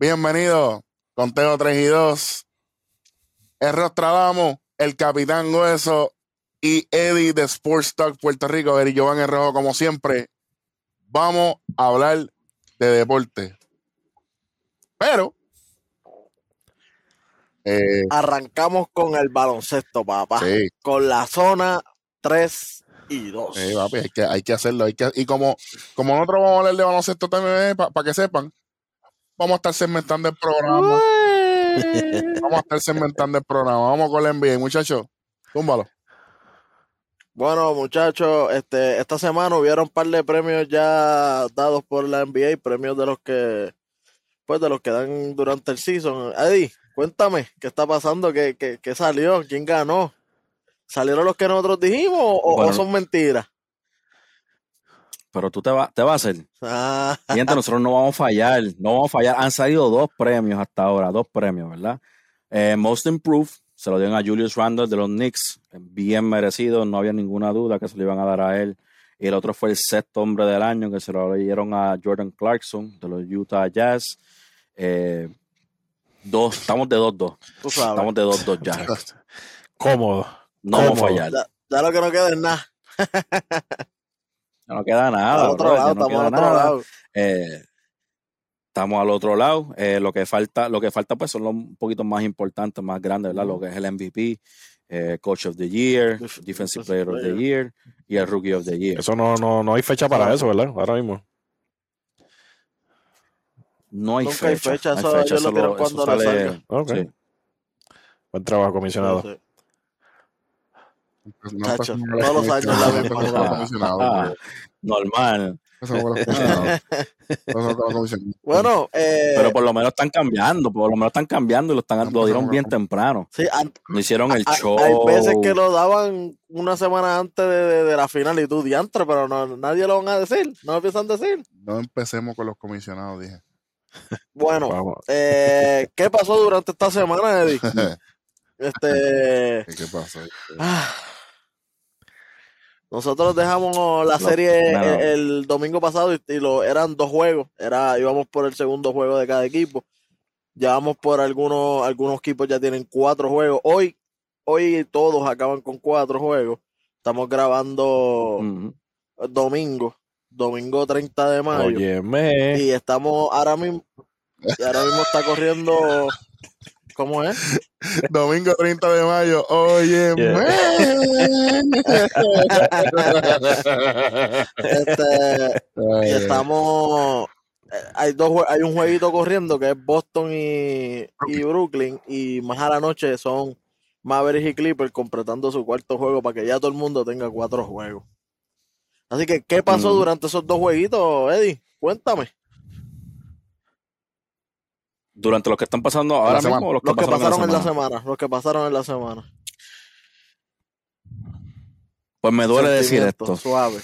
Bienvenido, Conteo 3 y 2. El Rostradamo, el Capitán Hueso y Eddie de Sports Talk Puerto Rico, Eric Giovanni Rojo, como siempre. Vamos a hablar de deporte. Pero. eh, Arrancamos con el baloncesto, papá. Con la zona 3 y 2. Sí, papi, hay que, hay que hacerlo. Hay que, y como, como nosotros vamos a hablar de baloncesto también, eh, para que sepan, vamos a estar segmentando el programa. vamos a estar segmentando el programa. Vamos con el NBA, muchachos. Túmbalo. Bueno, muchachos, este, esta semana hubieron un par de premios ya dados por la NBA, premios de los que, pues, de los que dan durante el season. Eddie, cuéntame, ¿qué está pasando? ¿Qué, qué, qué salió? ¿Quién ganó? ¿Salieron los que nosotros dijimos o, son mentiras? Pero tú te, vas te vas a hacer. Ah. nosotros no vamos a fallar, no vamos a fallar. Han salido dos premios hasta ahora, dos premios, ¿verdad? Eh, Most Improved se lo dieron a Julius Randle de los Knicks, bien merecido, no había ninguna duda que se lo iban a dar a él. Y el otro fue el sexto hombre del año, que se lo dieron a Jordan Clarkson de los Utah Jazz. Eh, dos, estamos de 2-2. Estamos de 2-2 ya. Cómodo. No vamos a fallar. Ya, lo que no queda es nada. ya no queda nada. otro lado, estamos al otro lado. Eh, estamos al otro lado. Eh, lo que falta, lo que falta pues son los un poquito más importantes, más grandes, ¿verdad? Lo que es el MVP, eh, Coach of the Year, Defensive Player of the Year y el Rookie of the Year. Eso no, no, no hay fecha para eso, ¿verdad? Ahora mismo. No hay fecha. Hay fecha, eso, fecha, eso, lo, cuando sale. Okay. Buen trabajo, comisionado. Pues no, todos los años la Normal. bueno, eh, pero por lo menos están cambiando, por lo menos están cambiando y lo, están, lo dieron bien temprano. Sí, lo hicieron el show. Hay veces que lo daban una semana antes de, la final y tú diantre, pero no, nadie lo van a decir, no lo empiezan a decir. No empecemos con los comisionados, dije. Bueno, eh, ¿qué pasó durante esta semana, Eddie? este. ¿Qué pasó? Ah, nosotros dejamos la serie el, domingo pasado y, lo, eran dos juegos. Era, íbamos por el segundo juego de cada equipo. Ya vamos por algunos, algunos equipos ya tienen cuatro juegos. Hoy, hoy todos acaban con cuatro juegos. Estamos grabando domingo, domingo 30 de mayo. Y estamos ahora mismo, y ahora mismo está corriendo ¿Cómo es? Domingo 30 de mayo. Oye, este, estamos. Eh, hay dos hay un jueguito corriendo que es Boston y, y Brooklyn. Y más a la noche son Mavericks y Clippers completando su cuarto juego para que ya todo el mundo tenga cuatro juegos. Así que, ¿qué pasó mm. durante esos dos jueguitos, Eddie? Cuéntame durante lo que están pasando ahora mismo los que, pasaron, en, la semana, los que pasaron en la semana. Pues me duele decir esto. Suave.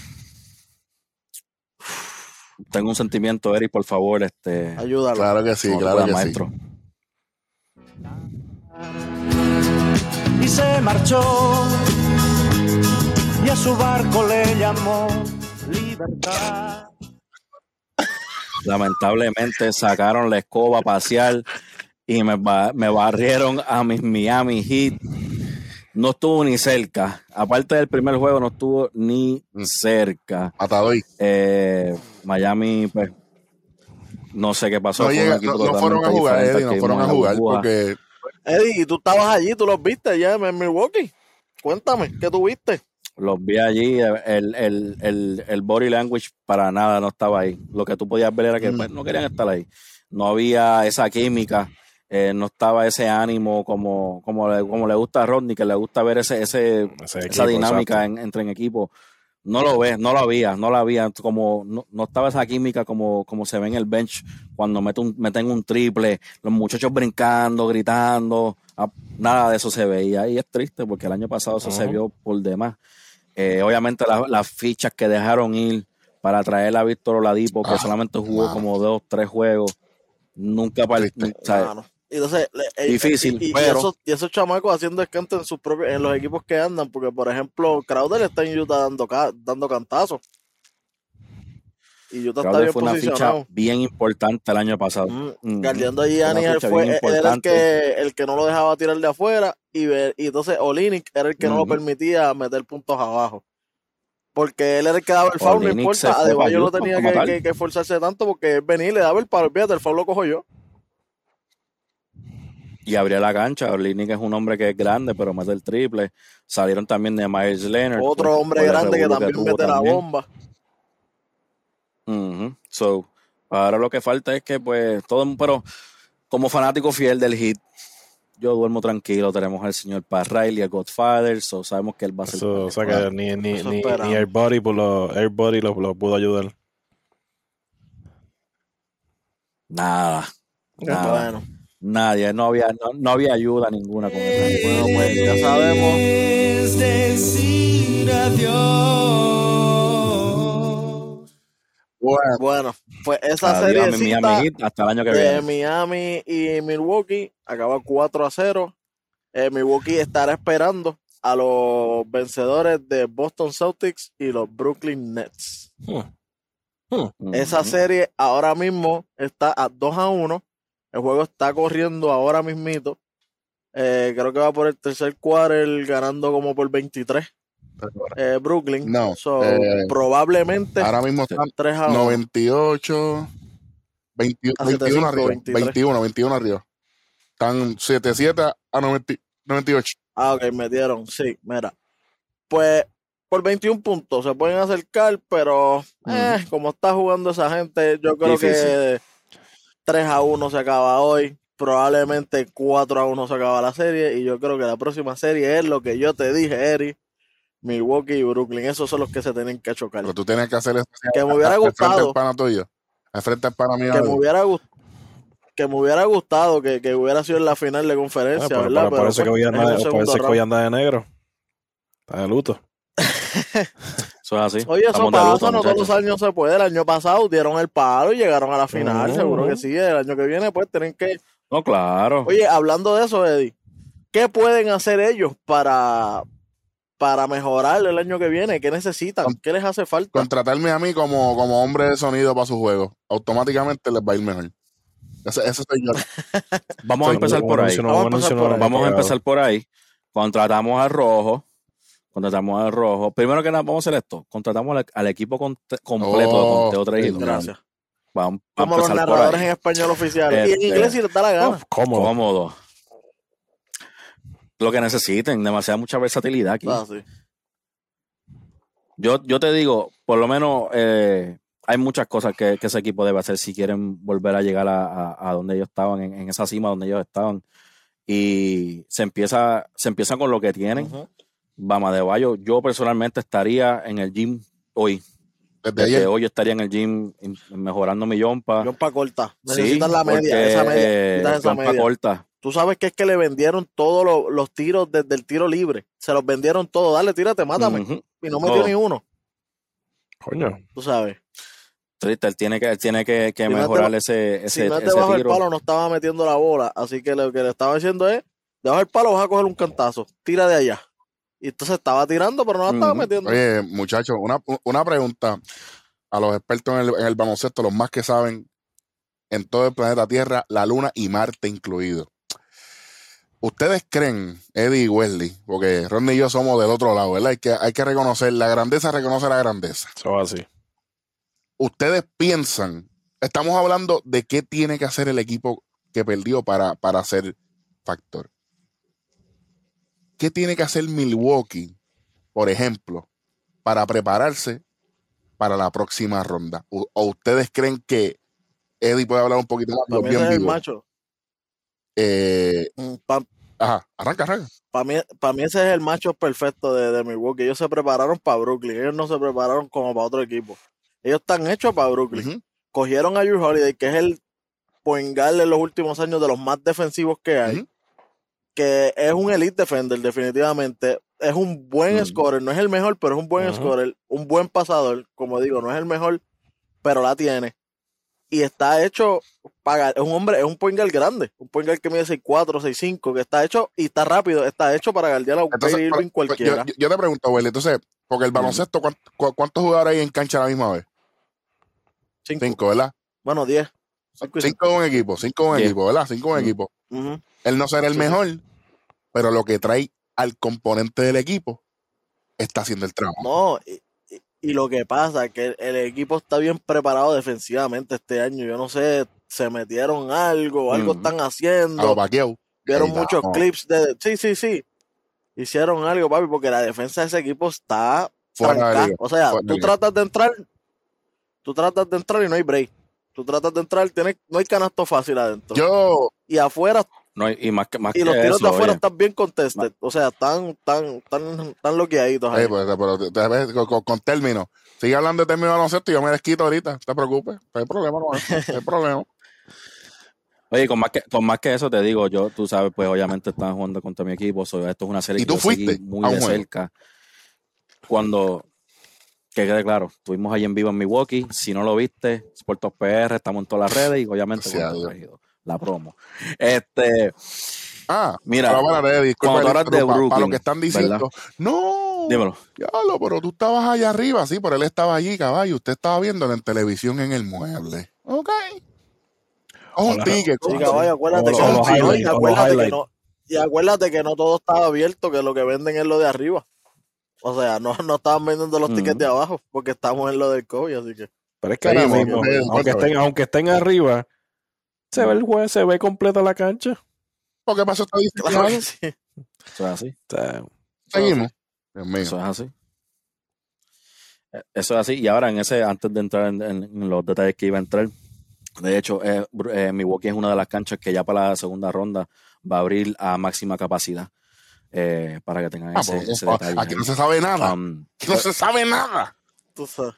Tengo un sentimiento, Eric, por favor, este. Ayúdalo. Claro que sí, claro que maestro. Y se marchó y a su barco le llamó libertad lamentablemente sacaron la escoba pasear y me, me barrieron a mis Miami Heat. No estuvo ni cerca. Aparte del primer juego, no estuvo ni mm. cerca. Eh, Miami, pues, no sé qué pasó. No, fueron a jugar, Eddie, no fueron a jugar porque... Eddie, tú estabas allí, tú los viste ya en Milwaukee. Cuéntame, ¿qué tuviste? Los vi allí, el, el, el, el, body language para nada no estaba ahí. Lo que tú podías ver era que pues, no querían estar ahí. No había esa química, eh, no estaba ese ánimo como, como, le, como le gusta a Rodney, que le gusta ver ese, ese, esa dinámica entre en equipo. No lo ves, no lo había, no lo había, como no, no, estaba esa química como, como se ve en el bench cuando meten un, meten un triple, los muchachos brincando, gritando, ah, nada de eso se veía y es triste porque el año pasado eso se vio por demás. Eh, obviamente las fichas que dejaron ir para traer a Víctor Oladipo, que ah, solamente jugó como dos, tres juegos, nunca para entonces, eh, difícil, y, esos, chamacos haciendo escante en sus propios, en los equipos que andan, porque por ejemplo, Crowder está en Utah dando, dando cantazos. y Utah está bien fue una ficha bien importante el año pasado. Mm, Ujú. Guardiando a él ficha fue bien él era el que, el que no lo dejaba tirar de afuera y, ver, y entonces Olinick era el que no lo permitía meter puntos abajo. Porque él era el que daba el foul, no importa. Adebayo para no tenía que, que, que esforzarse tanto porque él venía y le daba el palo. Fíjate, el foul lo cojo yo. y abría la cancha. Orlinick es un hombre que es grande, pero mete el triple. Salieron también de Myers Leonard. Otro por- hombre grande que también mete la también. bomba. Ujú. So, ahora lo que falta es que, pues, todo, pero como fanático fiel del hit, yo duermo tranquilo. Tenemos al señor Parrail y a Godfather, so sabemos que él va a ser. Eso, o sea que ni, ni, ni, ni Airbody, pues, lo, Airbody lo, lo pudo ayudar. Nada. Nada. Bueno, Nadie. No había, no, no había ayuda ninguna con eso. bueno, pues ya sabemos. Es decir adiós. Bueno, Bueno, pues esa serie Miami hasta el año que de viene. Miami y Milwaukee acaba 4 a 0. Eh, Milwaukee estará esperando a los vencedores de Boston Celtics y los Brooklyn Nets. Esa Ujú. serie ahora mismo está a 2 a 1. El juego está corriendo ahora mismito. Eh, creo que va por el tercer quarter ganando como por 23. Eh, Brooklyn. No, So, eh, probablemente ahora mismo están 3 a 1. 98, 21, A 21 75, arriba. 23. 21, 21 arriba. Están 7-7 a 90 98. Ah, ok, metieron. Sí, mira. Pues por 21 puntos se pueden acercar, pero eh, como está jugando esa gente, yo creo que Difícil. 3 a 1 se acaba hoy. Probablemente 4 a 1 se acaba la serie. Y yo creo que la próxima serie es lo que yo te dije, Eri. Milwaukee y Brooklyn. Esos son los que se tienen que chocar. Pero tú tienes que hacer eso. Que me hubiera al frente gustado. pana tuyo. Al frente del pana mío. Que me hubiera gustado. Que me hubiera gustado que, que hubiera sido en la final de Ah, conferencia, pero, ¿verdad? pero parece pues, que hoy es anda, parece segundo que hoy round. anda de negro. Está de luto. Eso es así. Oye, eso pasa, luto, no todos los años se puede. El año pasado dieron el palo y llegaron a la final, seguro que sí. El año que viene, pues tienen que. No, claro. Oye, hablando de eso, Eddie, ¿qué pueden hacer ellos para, para mejorar el año que viene? ¿Qué necesitan? Con- ¿Qué les hace falta? Contratarme a mí como, como hombre de sonido para su juego. Automáticamente les va a ir mejor. Ese, ese soy yo. Vamos a empezar por ahí. Vamos a empezar por ahí. Vamos a. Contratamos al rojo. Contratamos al rojo. Primero que nada, vamos a hacer esto. Contratamos al, al equipo conte- completo Oh, de Conteo 3 y dos. Gracias. Vamos a Como los empezar por narradores en español oficial. y en Este, inglés si les da la gana. ¿Cómo? Cómodo. Lo que necesiten. Demasiada mucha versatilidad aquí. Ah, sí. Yo, yo te digo, por lo menos eh, hay muchas cosas que, que ese equipo debe hacer si quieren volver a llegar a, a- a donde ellos estaban, en, en esa cima donde ellos estaban. Y se empieza, se empieza con lo que tienen. Ujú. Bama de Bayo, yo personalmente estaría en el gym hoy. Desde Desde ayer. hoy yo estaría en el gym mejorando mi yompa. John pa' corta. Sí, Necesitan la media, porque, esa media. eh, necesitan esa yompa media. corta. Tú sabes que es que le vendieron todos los, los tiros desde el tiro libre. Se los vendieron todos. Dale, tírate, mátame. Y no metió Todo. ni uno. Coño. Tú sabes. Triste, él tiene que, él tiene que, que Si no es mejorar deba- ese, si ese, no es ese debajo del tiro. palo, no estaba metiendo la bola. Así que lo que le estaba diciendo es: debajo del palo vas a coger un cantazo. Tira de allá. Y entonces estaba tirando, pero no la estaba metiendo. Oye, muchachos, una, una pregunta a los expertos en el, en el baloncesto, los más que saben en todo el planeta Tierra, la Luna y Marte incluido. ¿Ustedes creen, Eddie y Wesley, porque Ronnie y yo somos del otro lado, ¿verdad? Hay que, hay que reconocer la grandeza, reconoce la grandeza. Eso es así. Ustedes piensan, estamos hablando de qué tiene que hacer el equipo que perdió para, para ser factor. ¿Qué tiene que hacer Milwaukee, por ejemplo, para prepararse para la próxima ronda? ¿O, o ustedes creen que Eddie puede hablar un poquito más? Para bien ese es el macho. Eh, Para ajá, arranca, arranca. mí, pa' mí ese es el macho perfecto de, de Milwaukee. Ellos se prepararon para Brooklyn. Ellos no se prepararon como para otro equipo. Ellos están hechos para Brooklyn. Cogieron a Drew Holiday, que es el point guard en los últimos años de los más defensivos que hay. Que es un elite defender definitivamente. Es un buen Mm. scorer, no es el mejor, pero es un buen Ujú. scorer, un buen pasador, como digo, no es el mejor, pero la tiene. Y está hecho para es un hombre, es un point guard grande, un point guard que mide 6'4, 6'5, que está hecho y está rápido, está hecho para guardiar a Entonces, Irving yo, cualquiera. yo- yo te pregunto, entonces, porque el baloncesto, ¿cuántos, cu- ¿cuántos jugadores hay en cancha a la misma vez? Cinco. Cinco, ¿verdad? Bueno, diez. Cinco Cinco en un equipo, cinco en un equipo, ¿verdad? Cinco en un equipo. Él no será el mejor, pero lo que trae al componente del equipo está haciendo el trabajo. No, y, y- y lo que pasa es que el, el equipo está bien preparado defensivamente este año. Yo no sé, se metieron algo, algo Ujú. están A haciendo. Vieron muchos clips de. Sí, sí, sí. Hicieron algo, papi, porque la defensa de ese equipo está Fuera de trancada. liga, O sea, fuera tú liga. tratas de entrar, tú tratas de entrar y no hay break. Tú tratas de entrar, tienes, no hay canasto fácil adentro. Yo, y afuera, No, y más que, más y que los tiros eso, de afuera oye, están bien contested. O sea, están, tan, tan, tan loqueaditos ahí. pues, pero te- te ves con, con- con términos. Sigue hablando de términos de baloncesto y yo me desquito ahorita. No te preocupes. No hay problema, no hay, no hay problema. Oye, con más, que, con más que eso te digo, yo, tú sabes, pues obviamente están jugando contra mi equipo. so, esto es una serie ¿Y que tú seguí fuiste muy de cerca. Cuando, que quede claro, estuvimos ahí en vivo en Milwaukee. Si no lo viste, Sportos PR, estamos en todas las redes y obviamente la promo. Este, Ah, Mira, pero bueno, Eddie, disculpa cuando tú que hablas de interrumpa. Para lo que están diciendo, no, dímelo. diablo, pero tú estabas allá arriba, sí, pero él estaba allí, caballo. Usted estaba viéndolo en televisión en el mueble. Ok. Oh, un ticket. Sí, coño. caballo, acuérdate O que acuérdate que no, y acuérdate que no todo estaba abierto, que lo que venden es lo de arriba. O sea, no, no estaban vendiendo los tickets de abajo, porque estamos en lo del COVID, así que. Pero es que ahora Seguimos, mismo, aunque estén, aunque estén arriba, se ve el juez, se ve completa la cancha. ¿Por qué pasó esta Claro sí. Eso es así. O sea, Seguimos. Dios mío. Eso es así. Eh, Eso es así. Y ahora, en ese, antes de entrar en, en- en los detalles que iba a entrar, de hecho, eh, eh, Milwaukee es una de las canchas que ya para la segunda ronda va a abrir a máxima capacidad. Eh, para que tengan Ah, ese, pues, ese ah, detalle. aquí no se sabe nada. Um, Aquí no se sabe nada. Tú sabes.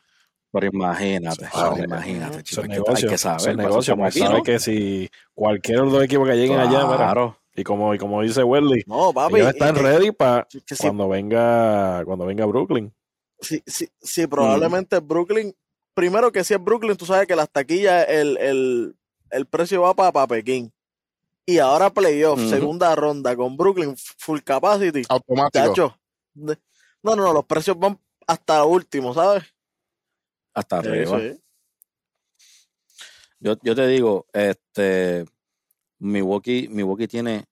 pero imagínate, Ah, pero imagínate, eso chico, eso es hay, que, hay negocio. que eso saber. es para eso negocio. estamos Pues aquí, sabe ¿no? que si cualquier otro equipo que lleguen allá, Claro. y como, y como dice Wesley, No, papi. ellos están y- ready para cuando venga, cuando venga Brooklyn. sí, sí, sí, probablemente Brooklyn. Primero que si es Brooklyn, tú sabes que las taquillas, el, el, el precio va para Pekín. Y ahora playoff, segunda ronda con Brooklyn, full capacity. Automático. No, no, no, los precios van hasta último, ¿sabes? Hasta arriba. sí. Yo, yo te digo, este, Milwaukee, Milwaukee tiene,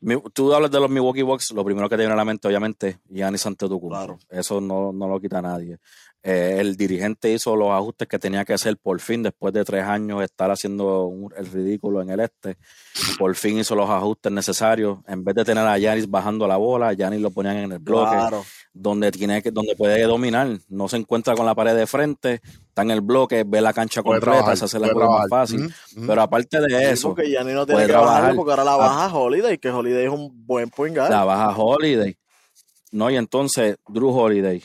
mi- tú hablas de los Milwaukee Bucks, lo primero que te viene a la mente, obviamente, Giannis Antetokounmpo. Claro. Eso no, no lo quita nadie. Eh, el dirigente hizo los ajustes que tenía que hacer por fin, después de tres años estar haciendo un- el ridículo en el este. Por fin hizo los ajustes necesarios. En vez de tener a Giannis bajando la bola, Giannis lo ponían en el bloque Claro. donde tiene que, donde puede dominar, no se encuentra con la pared de frente, está en el bloque, ve la cancha Puede completa, trabajar, se hace la juego más fácil. Pero aparte de Sí, eso, porque Gianni no tiene puede que trabajar porque ahora la a- baja Holiday, que Holiday es un buen point guard. la baja Holiday. No, y entonces Drew Holiday,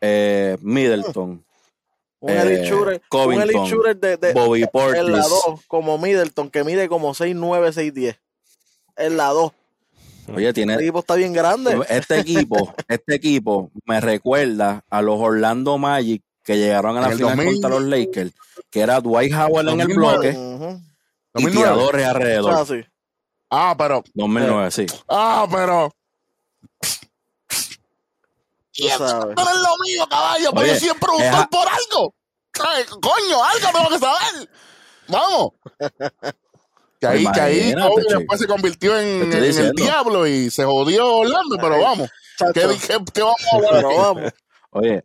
eh, Middleton, un eh, elite shooter, un Covington, elite shooter de, de- Bobby en la Portis. 2, como Middleton, que mide como 6'9, 6'10. En la 2. Oye, El tiene equipo está bien grande. este equipo, este equipo me recuerda a los Orlando Magic que llegaron a la el final 2000. contra los Lakers, que era Dwight Howard en el 2009. bloque Ujú. y 2009. tiradores alrededor. así. Ah, pero. 2009, sí. Ah, pero. Pero es lo mío, caballo. Pero Oye, yo siempre un a- por algo. Ay, Coño, algo tengo que saber. Vamos. Que ahí, que ahí Kobe después se convirtió en, el diablo y se jodió Orlando, pero vamos. ¿Qué, qué, qué vamos a hablar pero vamos. Oye,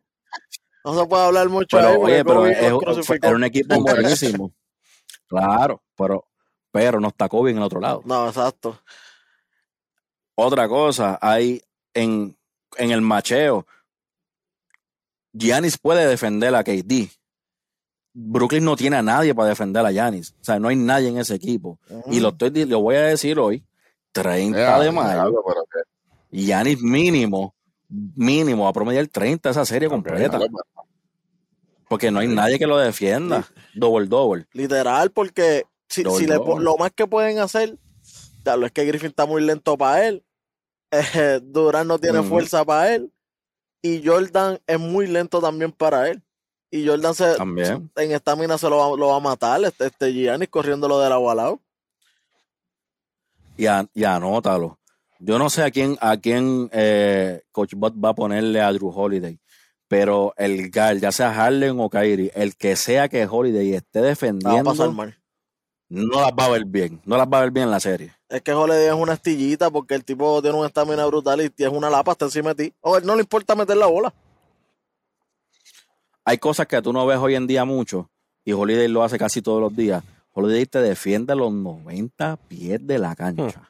No se puede hablar mucho pero ahí oye, pero es- fue- era un equipo buenísimo. Claro, pero, pero no está Kobe en el otro lado. No, exacto. Otra cosa, hay en, en el macheo, Giannis puede defender a KD. Brooklyn no tiene a nadie para defender a Giannis. O sea, no hay nadie en ese equipo. Y lo, estoy, lo voy a decir hoy, 30 Ya, de mayo, Giannis mínimo, mínimo, a promediar 30 esa serie completa. pero- Porque no hay nadie que lo defienda. Double, double. Literal, porque si, Doble, si le lo más que pueden hacer, tal es que Griffin está muy lento para él, eh, Durán no tiene fuerza para él, y Jordan es muy lento también para él. Y Jordan se, También. en estamina se lo va, lo va a matar, este, este Giannis corriéndolo de lado a lado. Y, a- y anótalo. Yo no sé a quién, a quién eh, Coach Bot va a ponerle a Drew Holiday. pero el Gal, ya sea Harlem o Kyrie, el que sea que Holiday esté La va a defendiendo, pasar mal. No las va a ver bien, no las va a ver bien en la serie. Es que Holiday es una astillita porque el tipo tiene una estamina brutal y tiene una lapa hasta encima de ti. O él no le importa meter la bola. Hay cosas que tú no ves hoy en día mucho y Holiday lo hace casi todos los días. Holiday te defiende los 90 pies de la cancha.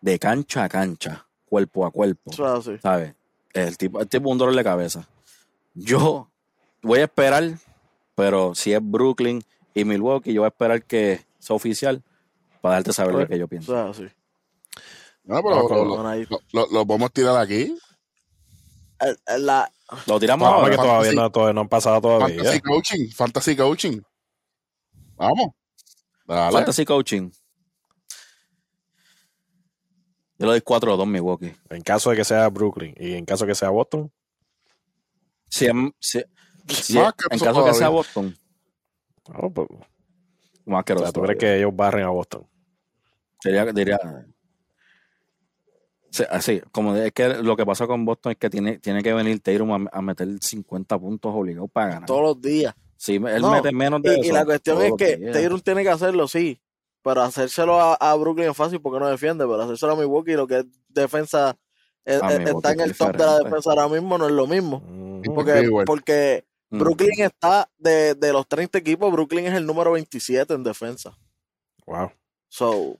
De cancha a cancha, cuerpo a cuerpo. Eso es así. ¿Sabes? El tipo, el tipo un dolor de cabeza. Yo voy a esperar, pero si es Brooklyn y Milwaukee, yo voy a esperar que sea oficial para darte saber lo que yo pienso. Eso es así. No, pero lo, lo- lo- lo podemos tirar aquí. El- el- la- Lo tiramos Vamos, que ahora. todavía no, todavía no han pasado todavía. Fantasy coaching, fantasy coaching. Vamos. Dale. Fantasy coaching. Yo le doy 4-2 Milwaukee. En caso de que sea Brooklyn y en caso de que sea Boston, Si, si- en caso que sea. Boston, no, pues, más o asqueroso sea, ¿tú crees que ellos barren a Boston? Diría, diría Sí, así, como de- es que lo que pasa con Boston es que tiene, tiene que venir Tatum a, a meter 50 puntos obligados para ganar. todos los días. Si él No, mete menos de Y, y eso. la cuestión todos es que días. Tatum tiene que hacerlo, sí. Pero hacérselo a, a Brooklyn es fácil porque no defiende. Pero hacérselo a Milwaukee, lo que es defensa, es- es- está en el top de la defensa ahora mismo, no es lo mismo. Porque, porque Mm. Brooklyn está, de, de los 30 equipos, Brooklyn es el número 27 en defensa. Wow. So,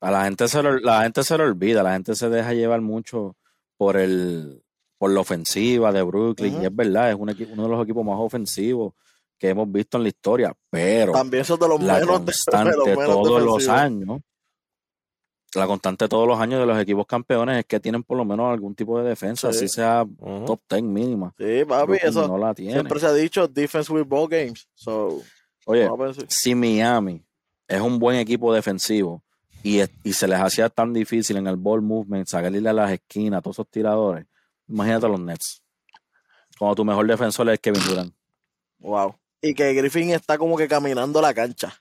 A la gente se lo, la gente se lo olvida, la gente se deja llevar mucho por el por la ofensiva de Brooklyn y es verdad, es un uno de los equipos más ofensivos que hemos visto en la historia, pero también son de los la menos, de- de constante los menos todos los defensivos. años, la constante todos los años de los equipos campeones es que tienen por lo menos algún tipo de defensa, Sí. así sea top 10 mínima. Sí, papi, eso no la tiene. siempre se ha dicho defense with ball games. So, Oye, a si- Miami es un buen equipo defensivo y, es- y se les hacía tan difícil en el ball movement, sacarle a las esquinas, a todos esos tiradores, imagínate los Nets. Cuando tu mejor defensor es Kevin Durant. Wow. Y que Griffin está como que caminando la cancha.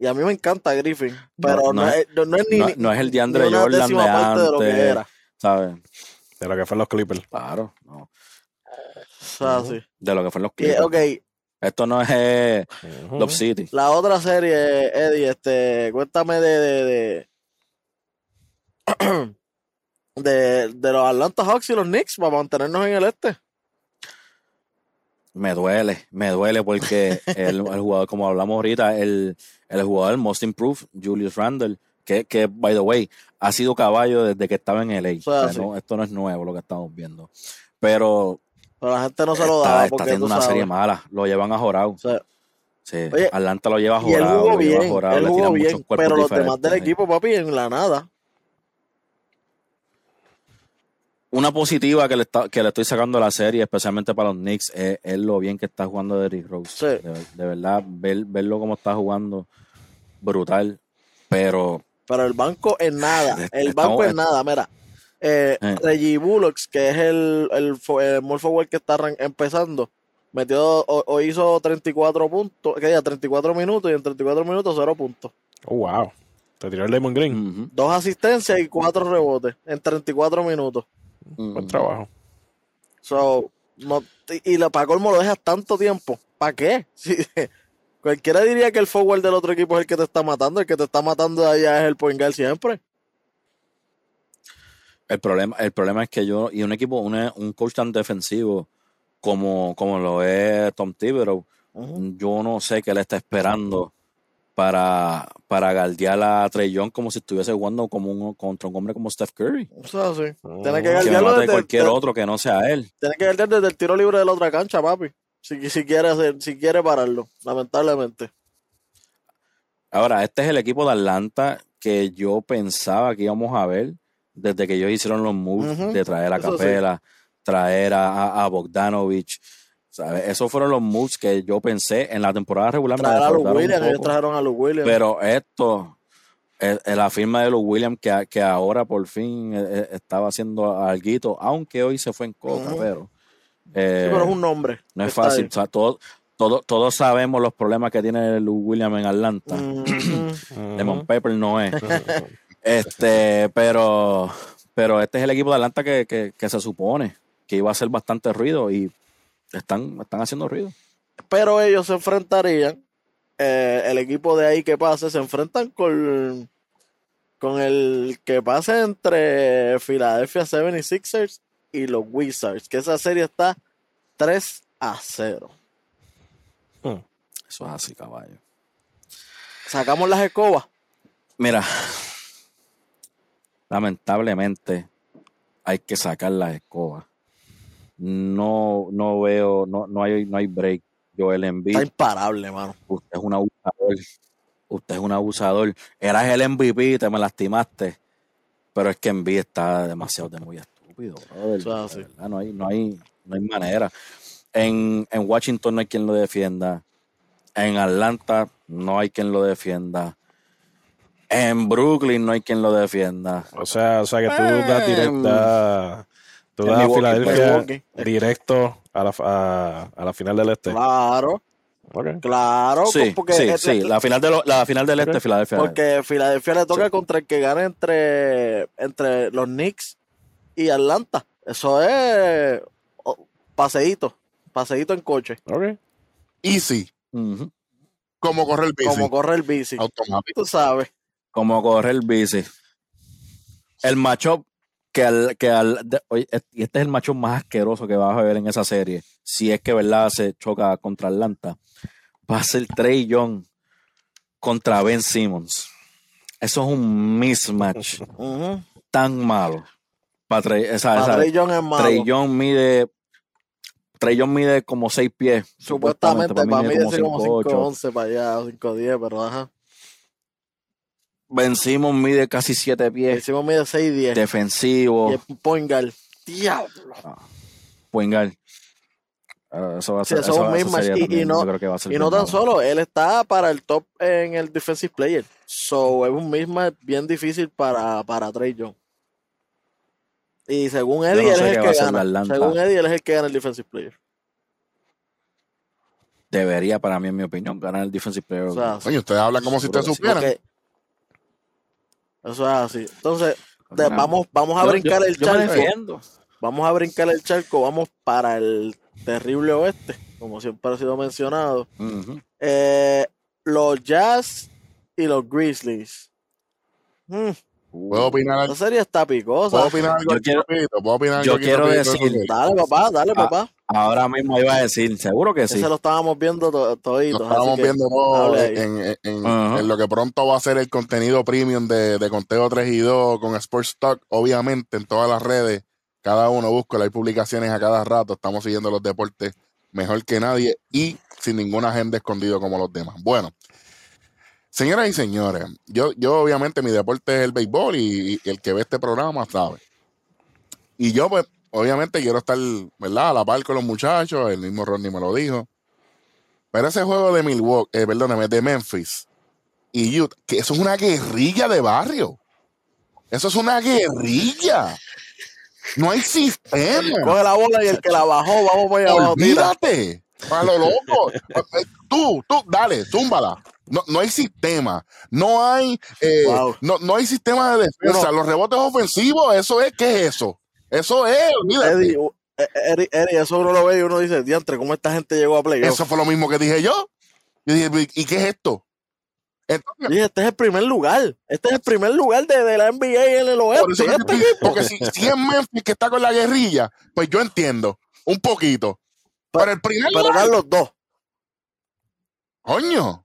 Y a mí me encanta Griffin, pero no, no es, es- no, no es ni, No, ni- no es el ni DeAndre una Jordan de parte de lo que antes, era. ¿sabes? De lo que fue los Clippers. Claro, no. O sea, sí. De lo que fueron los Y, Clippers. ok, Esto no es eh. Love City. la otra serie, Eddie, este, cuéntame de de, de, de, de los Atlanta Hawks y los Knicks para mantenernos en el este. Me duele, me duele porque el, el jugador, como hablamos ahorita, el, el jugador most improved, Julius Randle, que, que, by the way, ha sido caballo desde que estaba en LA. sea, O sea, sí. no, esto no es nuevo lo que estamos viendo. Pero Pero la gente no se lo está, daba está porque teniendo una sabes. serie mala. Lo llevan a Jorado. O sea, Sí, Oye, Atlanta lo lleva él jorado. lo lleva bien, jorado, él le tiran bien, muchos cuerpos pero los demás del equipo, papi, en la nada. Una positiva que le, está, que le estoy sacando a la serie, especialmente para los Knicks, es, es lo bien que está jugando Derrick Rose. Sí. De, de verdad, ver, verlo como está jugando, brutal. Pero Pero el banco en nada. El estamos- banco en nada, mira. Eh, Eh. Reggie Bullocks, que es el, el, el forward que está empezando, metió o, o hizo 34 puntos, que ya 34 minutos y en 34 minutos 0 puntos. Oh, wow. Te tiró el Lemon Green. Dos asistencias y cuatro rebotes en 34 minutos. Buen trabajo. So, no, y, y la- para colmo lo dejas tanto tiempo. ¿Para qué? Si- cualquiera diría que el forward del otro equipo es el que te está matando. El que te está matando de allá es el point guard siempre. El problema, el problema es que yo, y un equipo, una- un coach tan defensivo como, como lo es Tom Thibodeau, yo no sé qué le está esperando para, para galdear a Trey Young como si estuviese jugando como un, contra un hombre como Steph Curry. O sea, sí. Mm. Tiene que Que guardiarlo mate desde, cualquier de- otro que no sea él. tiene que guardiar desde el tiro libre de la otra cancha, papi. Si, si quiere hacer, si quiere pararlo, lamentablemente. Ahora, este es el equipo de Atlanta que yo pensaba que íbamos a ver desde que ellos hicieron los moves Ujú, de traer a eso sí. Capela, traer a, a- Bogdanovich. ¿sabes? Esos fueron los moves que yo pensé en la temporada regular. Traer a un Williams, ellos trajeron a Luke Williams. Pero esto, eh, eh, la firma de los Williams que, que ahora por fin eh, estaba haciendo algo, aunque hoy se fue en coca, Ujú. pero, Sí, eh, pero es un nombre. no es fácil. ahí. O sea, todo- todo- todos sabemos los problemas que tiene Luke Williams en Atlanta. Ujú. Lemon Pepper no es. este, pero, pero este es el equipo de Atlanta que, que, que se supone que iba a hacer bastante ruido y están, están haciendo ruido. Pero ellos se enfrentarían, eh, el equipo de ahí que pase, se enfrentan con, con el que pase entre Philadelphia 76ers y los Wizards, que esa serie está 3 a 0. Eso es así, caballo. Sacamos las escobas. Mira, lamentablemente hay que sacar las escobas. No, no veo, no, no hay, no hay break. Joel Embiid, Está imparable, mano. usted es un abusador. Usted es un abusador. Eras el MVP, te me lastimaste. Pero es que Embiid está demasiado de muy brother. No hay, no hay, no hay manera. En, en Washington no hay quien lo defienda. En Atlanta no hay quien lo defienda. En Brooklyn no hay quien lo defienda. O sea, o sea que tú das Eh, directa. Tú das a Filadelfia directo a la, a, a la final del este. Claro, Ok. claro. Sí, porque sí, es- sí. La final, de lo- la final del este, Filadelfia. Porque Filadelfia le toca Sí. contra el que gane entre, entre los Knicks y Atlanta. Eso es oh, paseíto, paseíto en coche, Ok. Easy. Como correr el bici. como correr el bici. Automático. Tú sabes. Como correr el bici. El matchup que al, que al de- oye, et- y este es el matchup más asqueroso que vas a ver en esa serie. Si es que verdad se choca contra Atlanta. Va a ser Trey Young contra Ben Simmons. Eso es un mismatch tan malo. Para Trey, esa, Para esa- Trey Young es malo. Trey mide. Trey mide como 6 pies. Supuestamente, para mí mide decir como 5'8". 5'11 para allá, o 5'10, pero ajá. Ben Simmons mide casi 7 pies. Hicimos mide 6'10. Defensivo. Y es point guard. Diablo. Guard. Ah, eso va a Sí, ser, eso es un eso sería Y- no- yo creo que va a ser Y no tan malo. solo, él está para el top en el defensive player. So es un mismatch bien difícil para, para Trey Young. Y según Eddie, no él es el que gana. Atlanta. Según Eddie, él es el que gana el defensive player. Debería, para mí, en mi opinión, ganar el Defensive Player. O sea, Coño, ustedes hablan como si ustedes sí. supieran. Eso es así. Entonces, te- Mira, vamos, vamos a yo- brincar yo- el yo charco. Vamos a brincar el charco. Vamos para el terrible oeste, como siempre ha sido mencionado. Eh, los Jazz y los Grizzlies. Mm, ¿Puedo opinar algo? esa serie está picosa. ¿Puedo opinar algo Yo quiero- rapidito? ¿Puedo opinar yo quiero decir- Dale, papá, dale, Ah, papá. Ahora mismo iba a decir, seguro que sí. Ese lo estábamos viendo to- Lo toditos. estábamos que viendo todo en lo que pronto va a ser el contenido premium de, de Conteo 3 y 2 con Sports Talk, obviamente en todas las redes. Cada uno busca, hay publicaciones a cada rato. Estamos siguiendo los deportes mejor que nadie y sin ninguna agenda escondido como los demás. Bueno, señoras y señores, yo, yo obviamente mi deporte es el béisbol y, y el que ve este programa sabe. Y yo, pues, obviamente quiero estar, ¿verdad? A la par con los muchachos. El mismo Rodney me lo dijo. Pero ese juego de Milwaukee, eh, perdóname, de Memphis y Utah, que eso es una guerrilla de barrio. Eso es una guerrilla. No hay sistema. Coge la bola y el que la bajó, vamos para allá. Olvídate. Para lo loco. Tú, tú, dale, túmbala. No, no hay sistema. No hay, eh, Wow. no, no hay sistema de defensa. Bueno. Los rebotes ofensivos, eso es, ¿qué es eso? Eso es. Eddie, u- eh, Eddie, Eddie, eso uno lo ve y uno dice, diantre, ¿cómo esta gente llegó a playoff? Eso fue lo mismo que dije yo. Yo dije, ¿y qué es esto? Entonces, Dije, este es el primer lugar. Este es el primer lugar de, de la NBA en el oeste. Por Este estoy- porque si, si es Memphis que está con la guerrilla, pues yo entiendo, un poquito. Pero el primer Pero lugar, eran los dos. coño,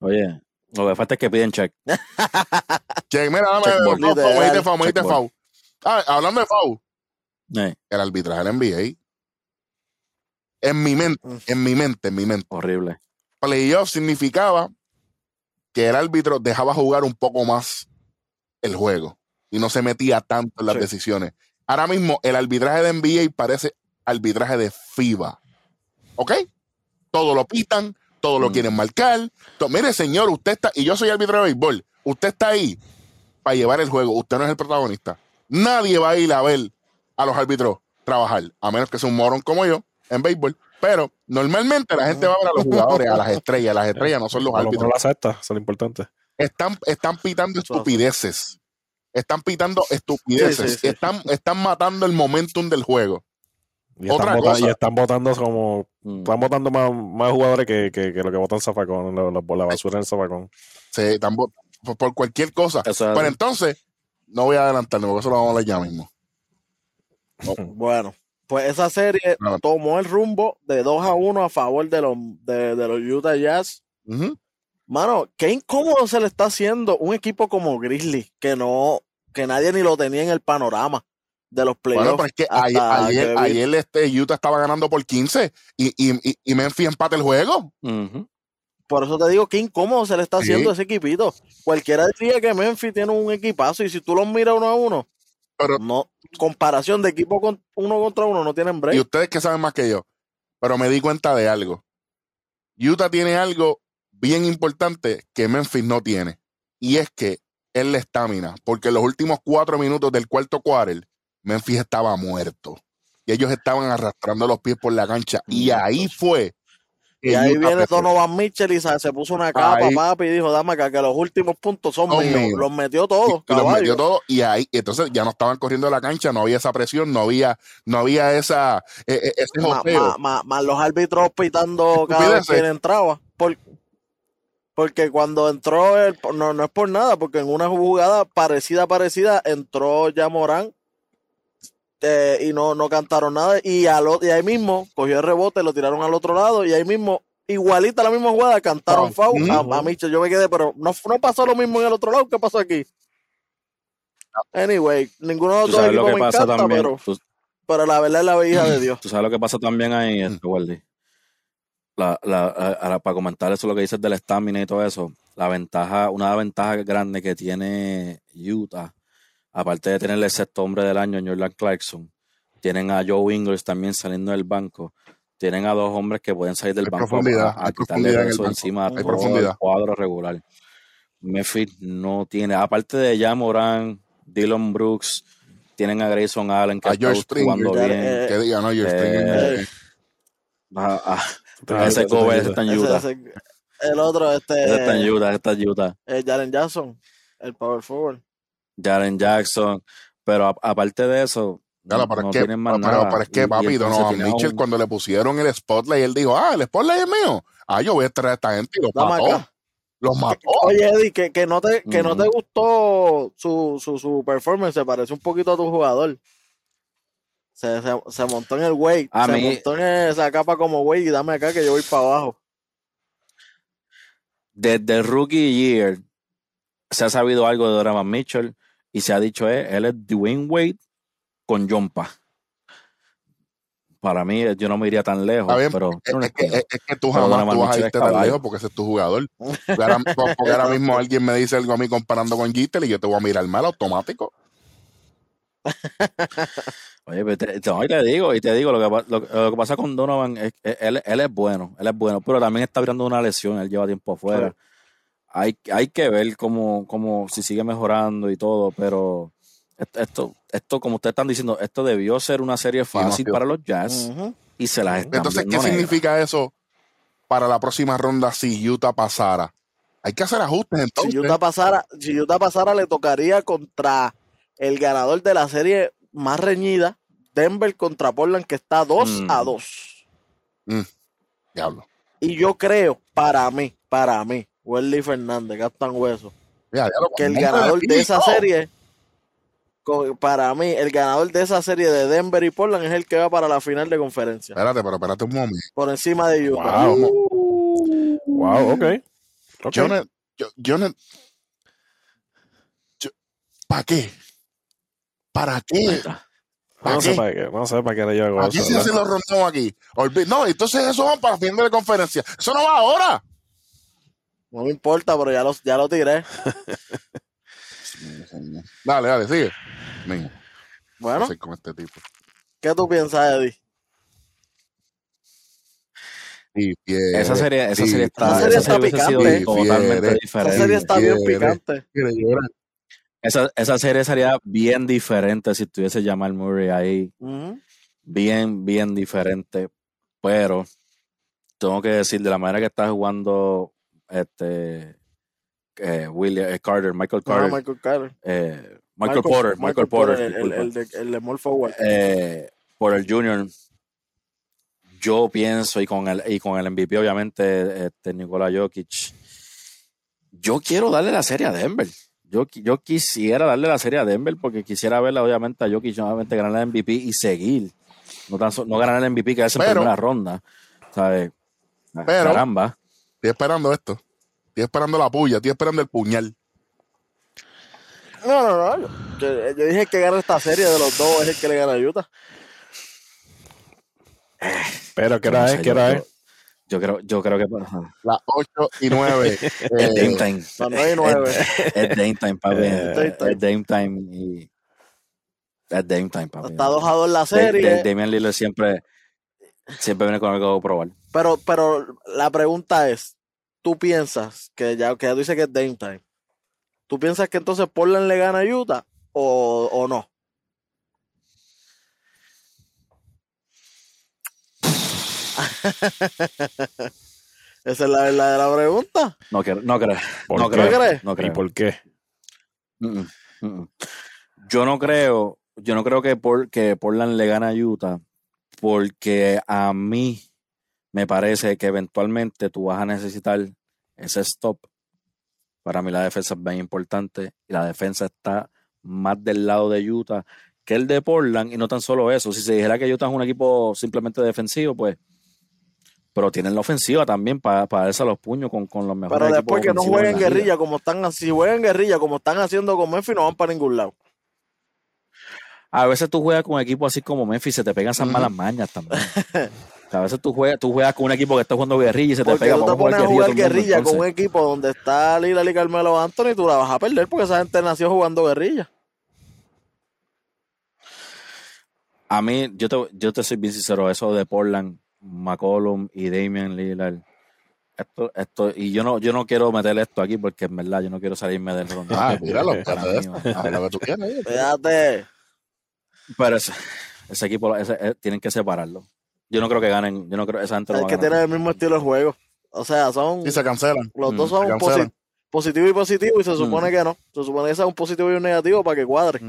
Oye, lo que falta es que piden check. che, mira, dame, no, me diste Checkboard. foul. Ah, hablando de foul, Eh, el arbitraje del NBA, en mi mente, Mm. en mi mente, en mi mente, horrible. playoff significaba que el árbitro dejaba jugar un poco más el juego y no se metía tanto en las Sí. decisiones. Ahora mismo el arbitraje de NBA parece arbitraje de FIBA. ¿Ok? Todo lo pitan, todo lo Mm. quieren marcar. Mire, señor, usted está, y yo soy árbitro de béisbol, usted está ahí para llevar el juego, usted no es el protagonista. Nadie va a ir a ver a los árbitros trabajar, a menos que sea un morón como yo en béisbol. Pero normalmente la gente va a ver a los jugadores, a las estrellas. Las estrellas no son los árbitros menos la acepta, eso es lo importante. están, están pitando estupideces. están pitando estupideces, Sí, sí, sí. Están, están matando el momentum del juego. Y Otra están, vota- cosa. y están votando como. Mm. Están votando más, más jugadores que, que, que lo que votan Zafacón, por la basura en el Zafacón. Se están por, por cualquier cosa. Pero entonces, no voy a adelantarme porque eso lo vamos a hablar ya mismo. Bueno, pues esa serie No. tomó el rumbo de 2 a 1 a favor de los, de, de los Utah Jazz. Mano, qué incómodo se le está haciendo un equipo como Grizzly, que no, que nadie ni lo tenía en el panorama de los playoffs. Bueno, pero es que ayer, ayer, que ayer, este Utah estaba ganando por 15 y, y, y, y Memphis empata el juego. Por eso te digo qué incómodo se le está Sí. haciendo a ese equipito. Cualquiera diría que Memphis tiene un equipazo y si tú los miras uno a uno, Pero- no, comparación de equipo con uno contra uno no tienen break. Y ustedes que saben más que yo. Pero me di cuenta de algo. Utah tiene algo bien importante que Memphis no tiene. Y es que es la estamina. Porque en los últimos cuatro minutos del cuarto quarter, Memphis estaba muerto. Y ellos estaban arrastrando los pies por la cancha. Y ahí fue. Y ahí viene. Donovan Mitchell y se se puso una capa, Ahí- papi, y dijo, dame acá, que los últimos puntos son míos. Los metió todos, y, los metió todo y ahí entonces ya no estaban corriendo la cancha no había esa presión no había no había esa eh, ese Ma- ma- ma- Más los árbitros pitando cada vez que él entraba. Por- porque cuando entró, el, no, no es por nada, porque en una jugada parecida, parecida, entró ya Morán eh, y no, no cantaron nada. Y, al, y ahí mismo cogió el rebote, lo tiraron al otro lado y ahí mismo, igualita la misma jugada, cantaron Foul. foul a, a Mitchell. Yo me quedé, pero no, no pasó lo mismo en el otro lado. ¿Qué pasó aquí? Anyway, ninguno de los dos sabes lo equipos que me pasa encanta, también. pero, Tú, pero la verdad es la hija de Dios. tú sabes lo que pasa también ahí, este, Waldy. La, la, ahora, para comentar eso, lo que dices del estamina y todo eso, la ventaja, una ventaja grande que tiene Utah, aparte de tener el sexto hombre del año, Jordan Clarkson, tienen a Joe Ingles también saliendo del banco, tienen a dos hombres que pueden salir del Hay banco profundidad, a, a hay quitarle profundidad en el eso encima a hay todo profundidad. el cuadro regular. Memphis no tiene, aparte de ya Moran, Dylan Brooks, tienen a Grayson Allen que A está jugando bien. eh, que diga no George eh, Stringer, Ah, ese eso ayuda. está en Utah. ese- el otro, este, Ese está en Utah, ese está en Utah. eh, Jaren Jackson, el power forward. Jaren Jackson. Pero a- aparte de eso, Claro, no, pero, no es que, tienen más pero, nada. pero es Y- que, y papi, entonces Donovan Mitchell, un- cuando le pusieron el spotlight, él dijo, ah, el spotlight es mío. Ah, yo voy a traer a esta gente y los Dame mató. acá. Los mató. Oye, Eddie, que, que no te, que no te gustó su, su, su performance, se parece un poquito a tu jugador. Se, se, se montó en el weight, A se mí- montó en esa capa como weight y dame acá que yo voy para abajo. Desde el rookie year se ha sabido algo de Donovan Mitchell y se ha dicho, eh, él es Dwayne Wade con Jompa. Para mí, yo no me iría tan lejos, bien, pero Es, no es que, es- tú jamás tú vas a irte tan lejos porque ese es tu jugador. Porque ahora, porque ahora mismo alguien me dice algo a mí comparando con Gittel y yo te voy a mirar mal automático. Oye, pero te, te- no, y te digo, y te digo, lo que, pa- lo, lo que pasa con Donovan es que él, él es bueno, él es bueno, pero también está viendo una lesión, él lleva tiempo afuera. Hay, hay que ver cómo, cómo, si sigue mejorando y todo, pero esto, como ustedes están diciendo, esto debió ser una serie fácil para los Jazz y se las están Entonces, ¿qué significa eso para la próxima ronda si Utah pasara? Hay que hacer ajustes entonces. Si Utah pasara, si Utah pasara, le tocaría contra el ganador de la serie más reñida, Denver contra Portland, que está 2 Mm. a 2. Diablo. Y yo creo, para mí, para mí, Welly Fernández, Captain Hueso, Ya, que el ganador de esa serie, para mí, el ganador de esa serie de Denver y Portland es el que va para la final de conferencia, Espérate, pero espérate un momento. por encima de Utah. Wow. Wow, ok. Ok. Yo no, yo, yo no, yo- ¿para qué? ¿Para qué? ¿Para No sé para qué, no sé para qué le yo hago ¿Para qué eso. se hacen los aquí? No, entonces eso va para fin de conferencia. Eso no va ahora. No me importa, pero ya lo, ya lo tiré. Dale, dale, sigue. Venga, Bueno, con este tipo. ¿qué tú piensas, Eddie? Difiere, Esa serie, esa serie está, Esa serie esa serie está sido picante. totalmente Difiere. Esa diferente. serie está bien picante. Esa, esa serie sería bien diferente si tuviese Jamal Murray ahí. Bien, bien diferente. Pero tengo que decir, de la manera que está jugando este eh, William, eh, Carter, Michael Ah, Carter, Michael Carter. eh, Michael, Porter, Michael, Porter, el, el, el, de, el Forward. eh, Porter Jr. Yo pienso, y con el, y con el MVP, obviamente, este, Nikola Jokic, yo quiero darle la serie a Denver. Yo, yo quisiera darle la serie a Denver porque quisiera verla, obviamente, a Jokic nuevamente ganar el MVP y seguir. No, tan so- no ganar el MVP, quedarse en primera ronda. ¿Sabes? Pero- Caramba. Estoy esperando esto. Estoy esperando la puya, estoy esperando el puñal. No, no, no. Yo, yo dije que gana esta serie de los dos es el que le gana a Utah. Pero, ¿qué no hora sé, es? ¿Qué yo hora creo- es? Yo creo, yo creo que ajá. Las 8 y 9. es Dame Time. Las nueve y nueve. Es, es Dame Time, papi. Es Dame Time y. Es Dame Time, papi. Está 2 a 2 la serie. Da- Damian Lillard siempre, siempre viene con algo que probar. Pero, pero la pregunta es, ¿tú piensas que ya, que ya tú dices que es Dame Time? ¿Tú piensas que entonces Portland le gana a Utah o, o no? Esa es la verdadera pregunta. No creo, no creo. ¿Por No creo. crees? No ¿Y por qué? Mm, mm, mm, mm. Yo no creo, yo no creo que, por, que Portland le gane a Utah, porque a mí me parece que eventualmente tú vas a necesitar ese stop. Para mí la defensa es bien importante y la defensa está más del lado de Utah que el de Portland y no tan solo eso. Si se dijera que Utah es un equipo simplemente defensivo, pues, pero tienen la ofensiva también para, para darse a los puños con, con los mejores Pero equipos después que no jueguen guerrilla como están, si juegan guerrilla como están haciendo con Memphis, no van para ningún lado. A veces tú juegas con un equipo así como Memphis y se te pegan esas malas mañas también. O sea, a veces tú juegas, tú juegas con un equipo que está jugando guerrilla y se te Porque pega. tú te pones a jugar mundo, guerrilla con un equipo donde está Lillard y Carmelo Anthony, tú la vas a perder porque esa gente nació jugando guerrilla. A mí, yo te, yo te soy bien sincero, eso de Portland, McCollum y Damian Lillard. Esto, esto, y yo no, yo no quiero meter esto aquí porque en verdad yo no quiero salirme del ronda. Ah, míralo, Para mí, lo que tú quieras. Fíjate. Pero ese, ese equipo ese- eh, tienen que separarlo. Yo no creo que ganen, yo no creo esa gente Es que tienen el mismo estilo de juego. O sea, son Y se cancelan. los Mm, dos son posi- cancelan. positivo y positivo y se supone Mm. que no. Se supone que sea un positivo y un negativo para que cuadre.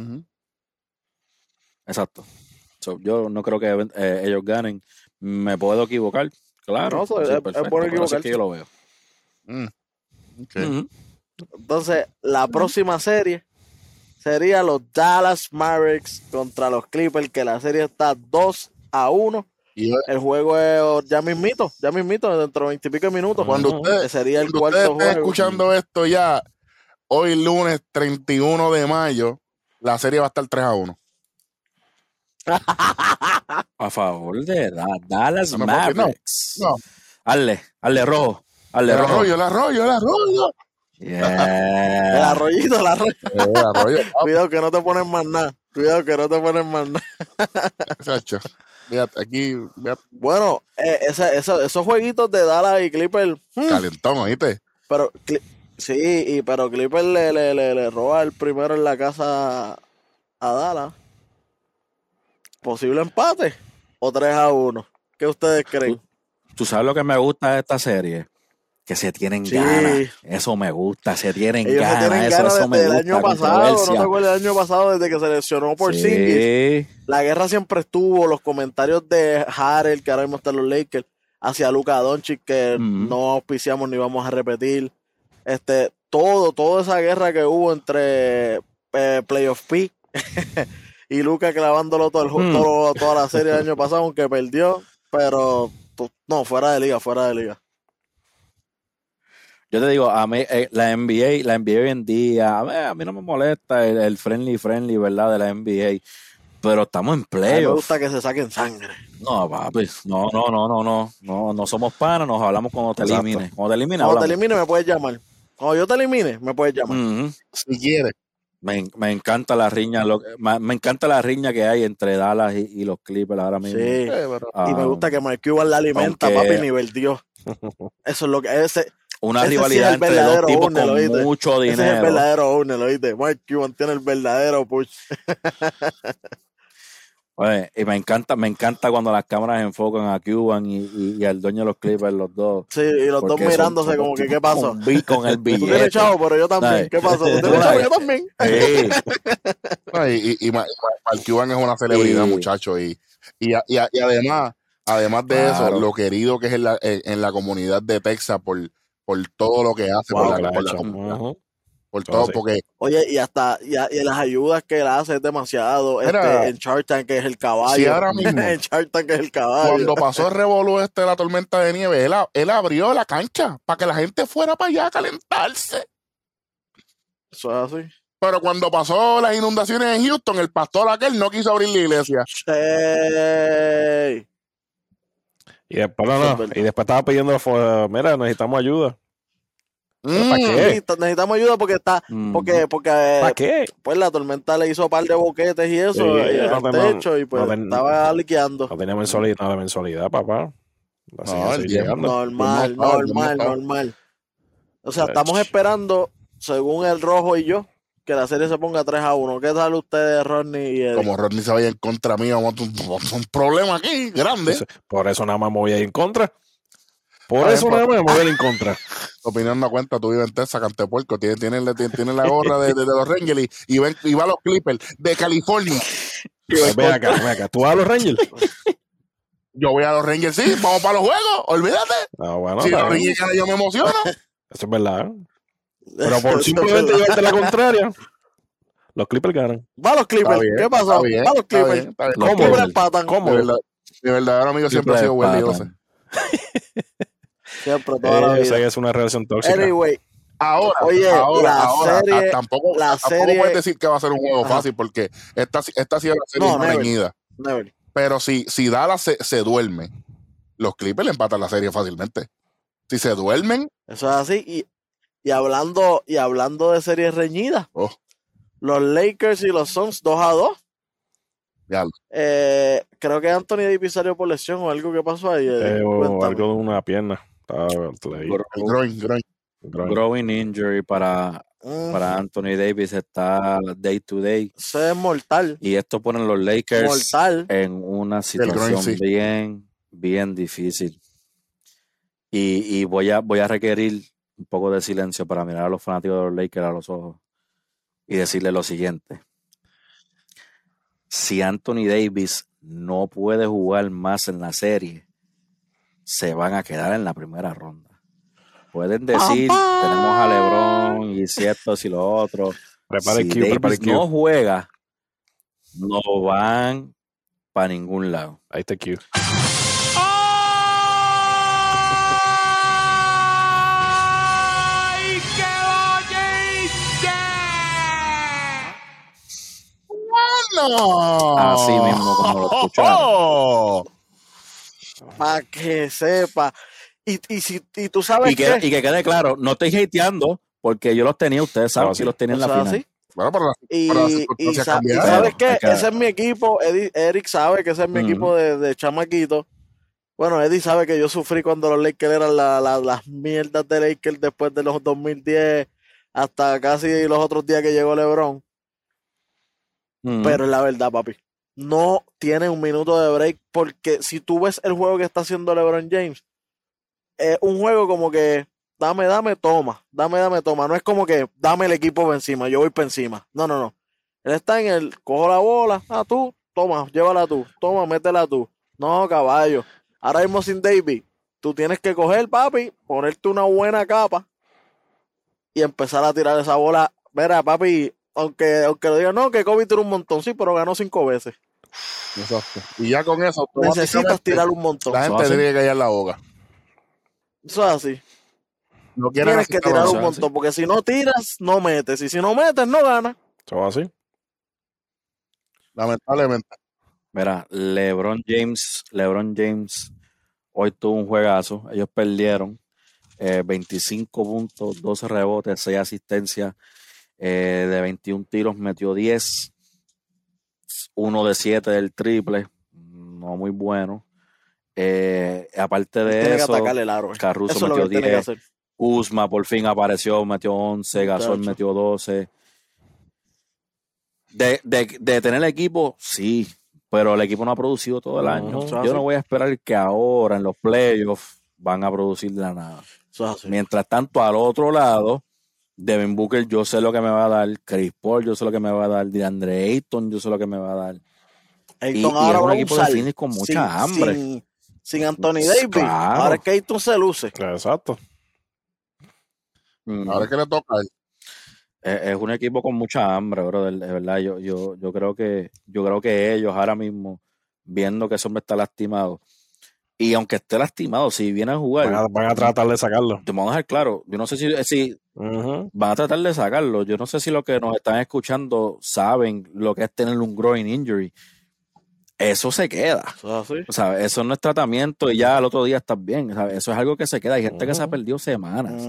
Exacto. So, yo no creo que eh, ellos ganen. Me puedo equivocar, claro. No, es- es bueno que yo lo veo. Mm. Entonces, la próxima serie sería los Dallas Mavericks contra los Clippers, que la serie está 2 a 1. Y El juego es ya mismito, ya mismito, dentro de 20 y pico minutos. cuando Ujú. ustedes, sería el cuarto estén juego. escuchando esto ya, hoy lunes 31 de mayo, la serie va a estar 3 a 1. A favor de Da- Dallas No. Mavericks. No, Hazle, hazle rojo. Hazle el rojo. arroyo, el arroyo, el arroyo. El Yeah. arroyito, el arroyo. El arroyo, papi, Cuidado que no te ponen más nada. Cuidado que no te ponen más nada. Fíjate, aquí, fíjate, Bueno, eh, esa- esa- esos jueguitos de Dallas y Clippers, hmm, calentón, ¿oíste? pero Cli- sí, y, pero Clippers le, le, le, le roba el primero en la casa a Dallas. ¿Posible empate? ¿O 3 a 1? ¿Qué ustedes creen? ¿Tú sabes lo que me gusta de esta serie? Que se tienen Sí. ganas. Eso me gusta, se tienen Ellos se ganas. tienen eso, ganas eso me desde el gusta. año pasado. ¿No te acuerdas del año pasado desde que se lesionó por Sí. Singis? La guerra siempre estuvo, los comentarios de Harrell, que ahora mismo está en los Lakers, hacia Luka Doncic, que no auspiciamos ni vamos a repetir. Este, todo, toda esa guerra que hubo entre eh, Playoff P y Luka clavándolo todo el, Mm. todo- toda la serie del año pasado, aunque perdió, pero no, fuera de liga, fuera de liga. Yo te digo, a mí, eh, la NBA, la NBA hoy en día, a mí, a mí no me molesta el, el friendly, friendly, ¿verdad? De la NBA. Pero estamos en mí me playoffs. gusta que se saquen sangre. No, papi. No, no, no, no, no. No, no somos panas, nos hablamos cuando te Exacto. elimines. Cuando te Cuando elimine me puedes llamar. Cuando yo te elimine, me puedes llamar. Si quieres. me, me encanta la riña, lo, me, me encanta la riña que hay entre Dallas y, y los Clippers ahora mismo. Sí. Eh, pero- Ah, Y me gusta que Mark Cuban la alimenta, aunque- papi, nivel Dios. Eso es lo que ese, Una ese sí es rivalidad entre dos verdadero tipos owner, con ¿oíste? mucho ese es el dinero. verdadero owner, ¿oíste? Mark Cuban tiene el verdadero push. Oye, y me encanta, me encanta cuando las cámaras enfocan a Cuban y, y, y al dueño de los Clippers, los dos. Sí, y los dos mirándose son como que, ¿qué pasó? Con, con el Tú tienes billete. chavo, pero yo también. ¿Sabes? ¿Qué pasó? ¿Tú tienes chavo? Yo también. Sí, No, y, y, y Ma- Ma- Mark Cuban es una celebridad, Y- muchacho. Y, y, además, además de Claro. eso, lo querido que es en la, en, en la comunidad de Texas por, por todo lo que hace, Wow, por, la, por la por Todo todo, sí. porque Oye, y hasta y, a- y las ayudas que él hace es demasiado. Este, en Shark Tank, que es el caballo. si ahora mismo, en Shark Tank, que es el caballo. cuando pasó el revolú este de la tormenta de nieve, él, abrió la cancha para que la gente fuera para allá a calentarse. Eso es así. Pero cuando pasó las inundaciones en Houston, el pastor aquel no quiso abrir la iglesia. Ey. Y después, no, no, y después estaba pidiendo, mira, necesitamos ayuda. Mm, ¿Para qué? T- necesitamos ayuda porque está, Mm. porque, porque ¿Para eh, qué? pues la tormenta le hizo un par de boquetes y eso Sí, y no al tenemos- techo y pues no ten- estaba liqueando. No tenía mensualidad, nada de mensualidad, papá. Así No. Normal, no normal, no normal. O sea, estamos esperando, según el rojo y yo, que la serie se ponga 3 a 1. ¿Qué tal ustedes, Rodney y Eddie? Como Rodney se vaya en contra mío, vamos a tener un, un problema aquí grande. Por eso nada más me voy a ir en contra. Por eso nada más me voy a ir en contra. Tu opinión no cuenta, tú vives en Texas, Cantepuerco, tiene, tiene, tiene, tiene la gorra de, de- de los Rangers y, y, ven- y va a los Clippers de California. Pues ven acá, ven acá. ¿Tú vas a los Rangers? Yo voy a los Rangers, sí, vamos para los juegos, olvídate. Ah, bueno, si los. Rangers yo me emociono. Eso es verdad. Pero por simplemente llevarte la contraria, los Clippers ganan. Va a los Clippers. Bien, ¿Qué pasó? bien, Va a los está Clippers. bien, está bien. Los ¿Cómo? Clippers empatan. Mi, ¿Cómo? verdad- mi verdadero amigo siempre ha sido empatan. José. Siempre, toda la Eh, esa vida. es una relación tóxica. Anyway, Ahora, Oye, ahora, la ahora, serie- ah, tampoco, la tampoco serie- puedes decir que va a ser un juego Ajá. fácil porque esta, esta ha sido la serie No, reñida. Pero si, si Dallas se, se duerme, los Clippers le empatan la serie fácilmente. Si se duermen, Eso es así. Y, y hablando, y hablando de series reñidas, oh, los Lakers y los Suns 2 a 2. ya, Eh, creo que Anthony Davis salió por lesión o algo que pasó ahí. eh, Eh, o algo de una pierna. Growing injury para, Mm, para Anthony Davis está day to day. Eso es mortal. Y esto pone a los Lakers Mortal. en una groin, situación sí. bien, bien difícil. Y, y voy, a, voy a requerir un poco de silencio para mirar a los fanáticos de los Lakers a los ojos y decirle lo siguiente. Si Anthony Davis no puede jugar más en la serie, se van a quedar en la primera ronda. Pueden decir, Papá. tenemos a LeBron y si esto, si lo otro. Prepara el si Q, Davis Q. no juega, no van para ningún lado. Ahí está Q. No. Así mismo como lo escucharon. Oh. Para que sepa. Y, y, si, y tú sabes Y que, y que quede claro, no estoy hateando porque yo los tenía, ustedes saben sí. los tenía en la final. así. Bueno, Y, pero las y circunstancias sa- y cambiaron. sabes qué, que- ese es mi equipo. Eddie- Eric sabe que ese es mi equipo de, de chamaquito. Bueno, Eddie sabe que yo sufrí cuando los Lakers eran la- la- las mierdas de Lakers después de los 2010 hasta casi los otros días que llegó LeBron. Pero es la verdad, papi. No tiene un minuto de break porque si tú ves el juego que está haciendo LeBron James, es un juego como que dame, dame, toma, dame, dame, toma. No es como que dame el equipo por encima, yo voy por encima. No, no, no. Él está en el, cojo la bola, ah, tú, toma, llévala tú, toma, métela tú. No, caballo. Ahora mismo sin David, tú tienes que coger, papi, ponerte una buena capa y empezar a tirar esa bola. Mira, papi, aunque, aunque lo digan, no, que Kobe tiró un montón, sí, pero ganó cinco veces. Exacto. Y ya con eso, Necesitas tirar un montón. La gente tiene que callar la boca. Eso es así. No Tienes que tirar un montón, porque si no tiras, no metes. Y si no metes, no ganas. ¿Eso va así? Lamentablemente. Mira, LeBron James, LeBron James hoy tuvo un juegazo. Ellos perdieron eh, 25 puntos, 12 rebotes, 6 asistencias. Eh, de 21 tiros metió 10. Uno de 7 del triple. No muy bueno. Eh, aparte de Tiene que eso, atacarle el aro. eh. Caruso Eso que metió él tiene que 10. hacer. Uzma por fin apareció, metió 11, Gasol metió 12. De, de, de tener el equipo, sí, pero el equipo no ha producido todo el año. Yo no voy a esperar que ahora en los playoffs van a producir de la nada. Mientras tanto, al otro lado, Devin Booker, yo sé lo que me va a dar. Chris Paul, yo sé lo que me va a dar. DeAndre Ayton, yo sé lo que me va a dar. y- Ayton y ahora es un equipo de Phoenix con mucha sin- hambre. Sin, sin Anthony Davis. Claro. Ahora es que Ayton se luce. Exacto. Mm. Ahora es que le toca a él. Es, es un equipo con mucha hambre, brother, de verdad. Yo, yo, yo creo que, yo creo que ellos ahora mismo, viendo que ese hombre está lastimado, y aunque esté lastimado, si viene a jugar, Van a, van a tratar de sacarlo. te vamos a dejar claro, yo no sé si, si Ujú. van a tratar de sacarlo. Yo no sé si los que nos están escuchando saben lo que es tener un groin injury. Eso se queda. Eso es así. O sea, eso no es tratamiento y ya al otro día estás bien. ¿sabes? Eso es algo que se queda. Hay gente que se ha perdido semanas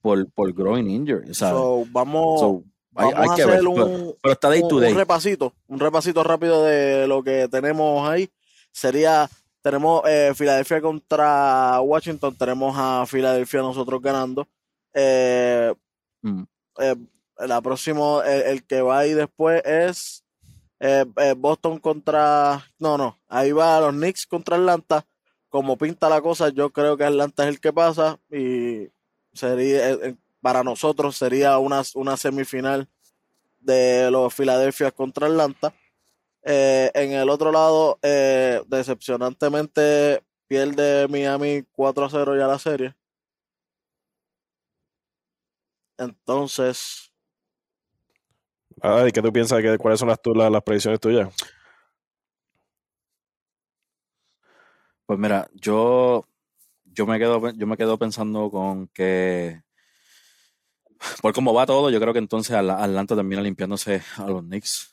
por, por groin injury. ¿sabes? So, vamos, So, hay, vamos hay a que hacer ver. un, Pero, pero está day un- to un day. repasito, un repasito rápido de lo que tenemos ahí. Sería, tenemos eh, Filadelfia contra Washington, tenemos a Filadelfia nosotros ganando. Eh, Mm. eh, la próximo, el, el que va ahí después es eh, Boston contra, no, no, ahí va los Knicks contra Atlanta. Como pinta la cosa, yo creo que Atlanta es el que pasa y sería, para nosotros sería una, una semifinal de los Philadelphia contra Atlanta. Eh, en el otro lado, eh, decepcionantemente pierde Miami 4 a 0 ya la serie. Entonces, Ah, ¿Y qué tú piensas? Que, ¿Cuáles son las, tu- las, las predicciones tuyas? Pues mira, yo, yo me quedo, yo me quedo pensando con que por cómo va todo, yo creo que entonces Atla- Atlanta termina limpiándose a los Knicks.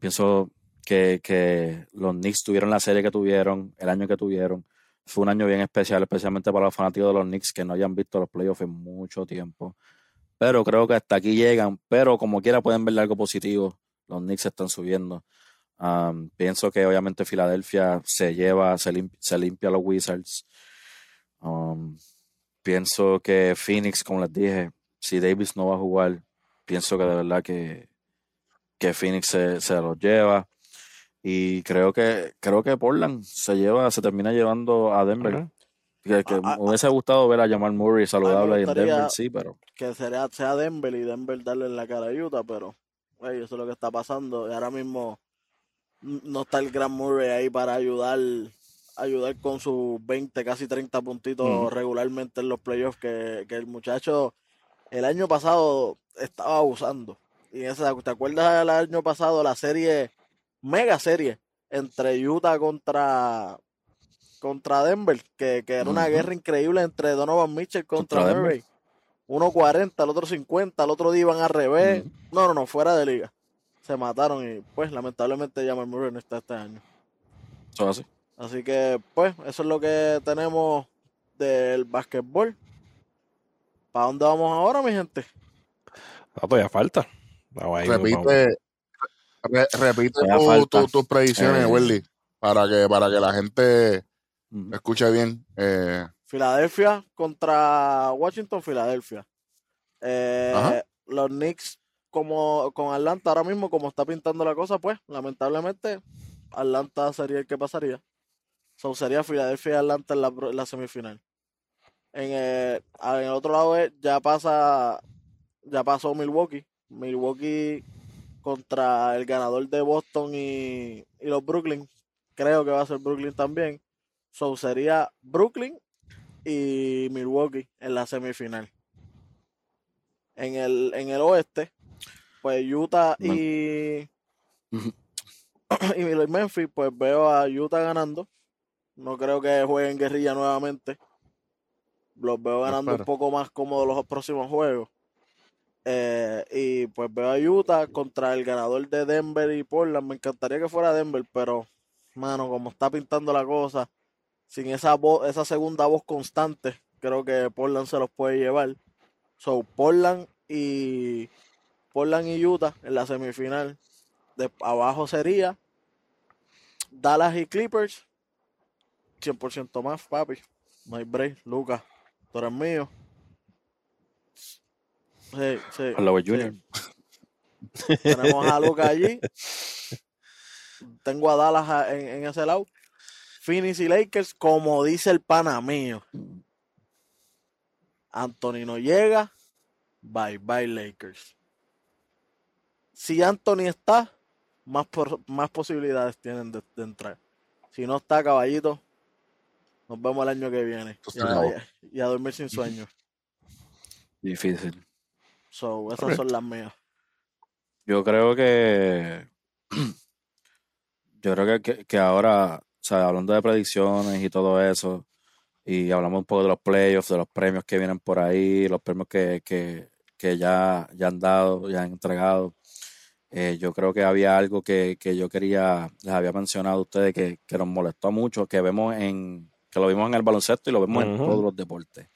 Pienso que, que los Knicks tuvieron la serie que tuvieron, el año que tuvieron. Fue un año bien especial, especialmente para los fanáticos de los Knicks que no hayan visto los playoffs en mucho tiempo. Pero creo que hasta aquí llegan, pero como quiera pueden verle algo positivo. Los Knicks están subiendo. Pienso que obviamente Filadelfia se lleva, se, lim- se limpia los Wizards. Pienso que Phoenix, como les dije, si Davis no va a jugar, pienso que de verdad que, que Phoenix se, se los lleva. Y creo que, creo que Portland se lleva, se termina llevando a Denver. Que, que A- a- me hubiese gustado ver a Jamal Murray saludable en Denver, sí, pero que sería, sea Denver y Denver darle en la cara a Utah, pero ey, eso es lo que está pasando. Y ahora mismo no está el Gran Murray ahí para ayudar ayudar con sus 20, casi 30 puntitos regularmente en los playoffs que, que el muchacho el año pasado estaba abusando. Y esa, ¿te acuerdas del año pasado la serie, mega serie, entre Utah contra contra Denver, que, que era una guerra increíble entre Donovan Mitchell contra, Contra Denver. Murray. Uno 40, el otro 50, el otro día iban al revés. No, no, no, fuera de liga. Se mataron y pues lamentablemente Jamal Murray no está este año. eso es así. Así que pues eso es lo que tenemos del básquetbol. ¿Para dónde vamos ahora, mi gente? Ah, todavía falta. Repite, re- repite Todavía tu- tu- tus predicciones, Eh. Welly, para que, para que la gente Ujú. escuche bien. Eh, Filadelfia contra Washington, Filadelfia. Eh, los Knicks como con Atlanta ahora mismo, como está pintando la cosa, pues lamentablemente Atlanta sería el que pasaría. So, sería Filadelfia y Atlanta en la, la semifinal. En el, a- en el otro lado es- ya pasa, ya pasó Milwaukee. Milwaukee contra el ganador de Boston y, y los Brooklyn. Creo que va a ser Brooklyn también. So sería Brooklyn y Milwaukee en la semifinal. En el, en el oeste, pues Utah y, y Memphis, pues veo a Utah ganando. No creo que jueguen guerrilla nuevamente. Los veo ganando un poco más cómodos los próximos juegos. Eh, y pues veo a Utah contra el ganador de Denver y Portland. Me encantaría que fuera Denver, pero, mano, como está pintando la cosa, sin esa voz, esa segunda voz constante, creo que Portland se los puede llevar. So, Portland y Portland y Utah en la semifinal. De abajo sería Dallas y Clippers. 100% más, papi. No hay break. Lucas, tú eres mío. Sí, sí. Hardaway sí. Jr. Tenemos a Lucas allí. tengo a Dallas en, en ese lado. Phoenix y Lakers, como dice el pana mío. Anthony no llega, bye bye Lakers. Si Anthony está, más, por, más posibilidades tienen de, de entrar. Si no está, caballito, nos vemos el año que viene. Y a, y a dormir sin sueño. Difícil. So, esas son las mías. Yo creo que. Yo creo que, que, ahora, o sea, hablando de predicciones y todo eso, y hablamos un poco de los playoffs, de los premios que vienen por ahí, los premios que, que, que ya, ya han dado, ya han entregado. Eh, yo creo que había algo que, que, yo quería, les había mencionado a ustedes que, que, nos molestó mucho, que vemos en, que lo vimos en el baloncesto y lo vemos uh -huh. en todos los deportes.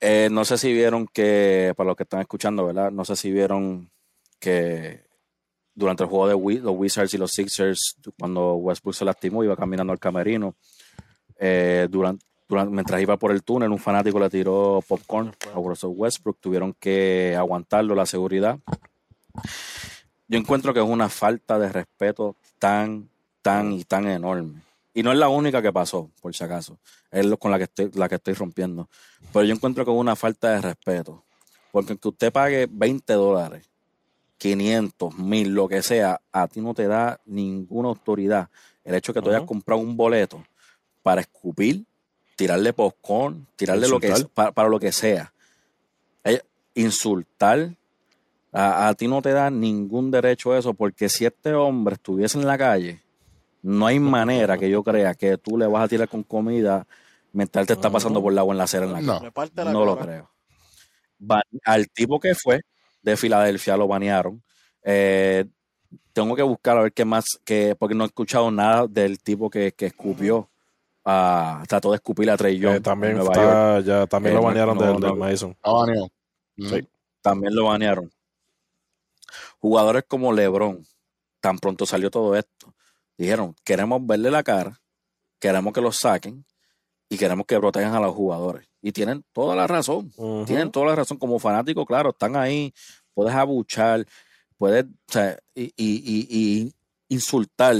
Eh, no sé si vieron que, para los que están escuchando, ¿verdad? No sé si vieron que durante el juego de los Wizards y los Sixers, cuando Westbrook se lastimó, iba caminando al camerino. Eh, durante, mientras iba por el túnel, un fanático le tiró popcorn a Russell Westbrook. Tuvieron que aguantarlo, la seguridad. Yo encuentro que es una falta de respeto tan, tan y tan enorme. Y no es la única que pasó, por si acaso. Es con la que estoy, la que estoy rompiendo. Pero yo encuentro que es una falta de respeto. Porque que usted pague 20 dólares, 500, 1000, lo que sea, a ti no te da ninguna autoridad. El hecho de que tú uh -huh. hayas comprado un boleto para escupir, tirarle popcorn, tirarle insultar. lo que para, para, lo que sea. Insultar. A, a ti no te da ningún derecho a eso, porque si este hombre estuviese en la calle, no hay manera que yo crea que tú le vas a tirar con comida mientras te está pasando por el agua en la acera en la No, la no lo creo. Al tipo que fue de Filadelfia lo banearon. Eh, tengo que buscar a ver qué más, que, porque no he escuchado nada del tipo que, que escupió. Uh, trató de escupir a Trey Young. Eh, también está, ya, también eh, lo banearon no, del, no, del Mason. baneado. Sí. También lo banearon. Jugadores como LeBron, tan pronto salió todo esto, dijeron, queremos verle la cara, queremos que los saquen y queremos que protejan a los jugadores. Y tienen toda la razón, uh -huh. tienen toda la razón. Como fanáticos, claro, están ahí, puedes abuchar, puedes, o sea, y, y, y, y, insultar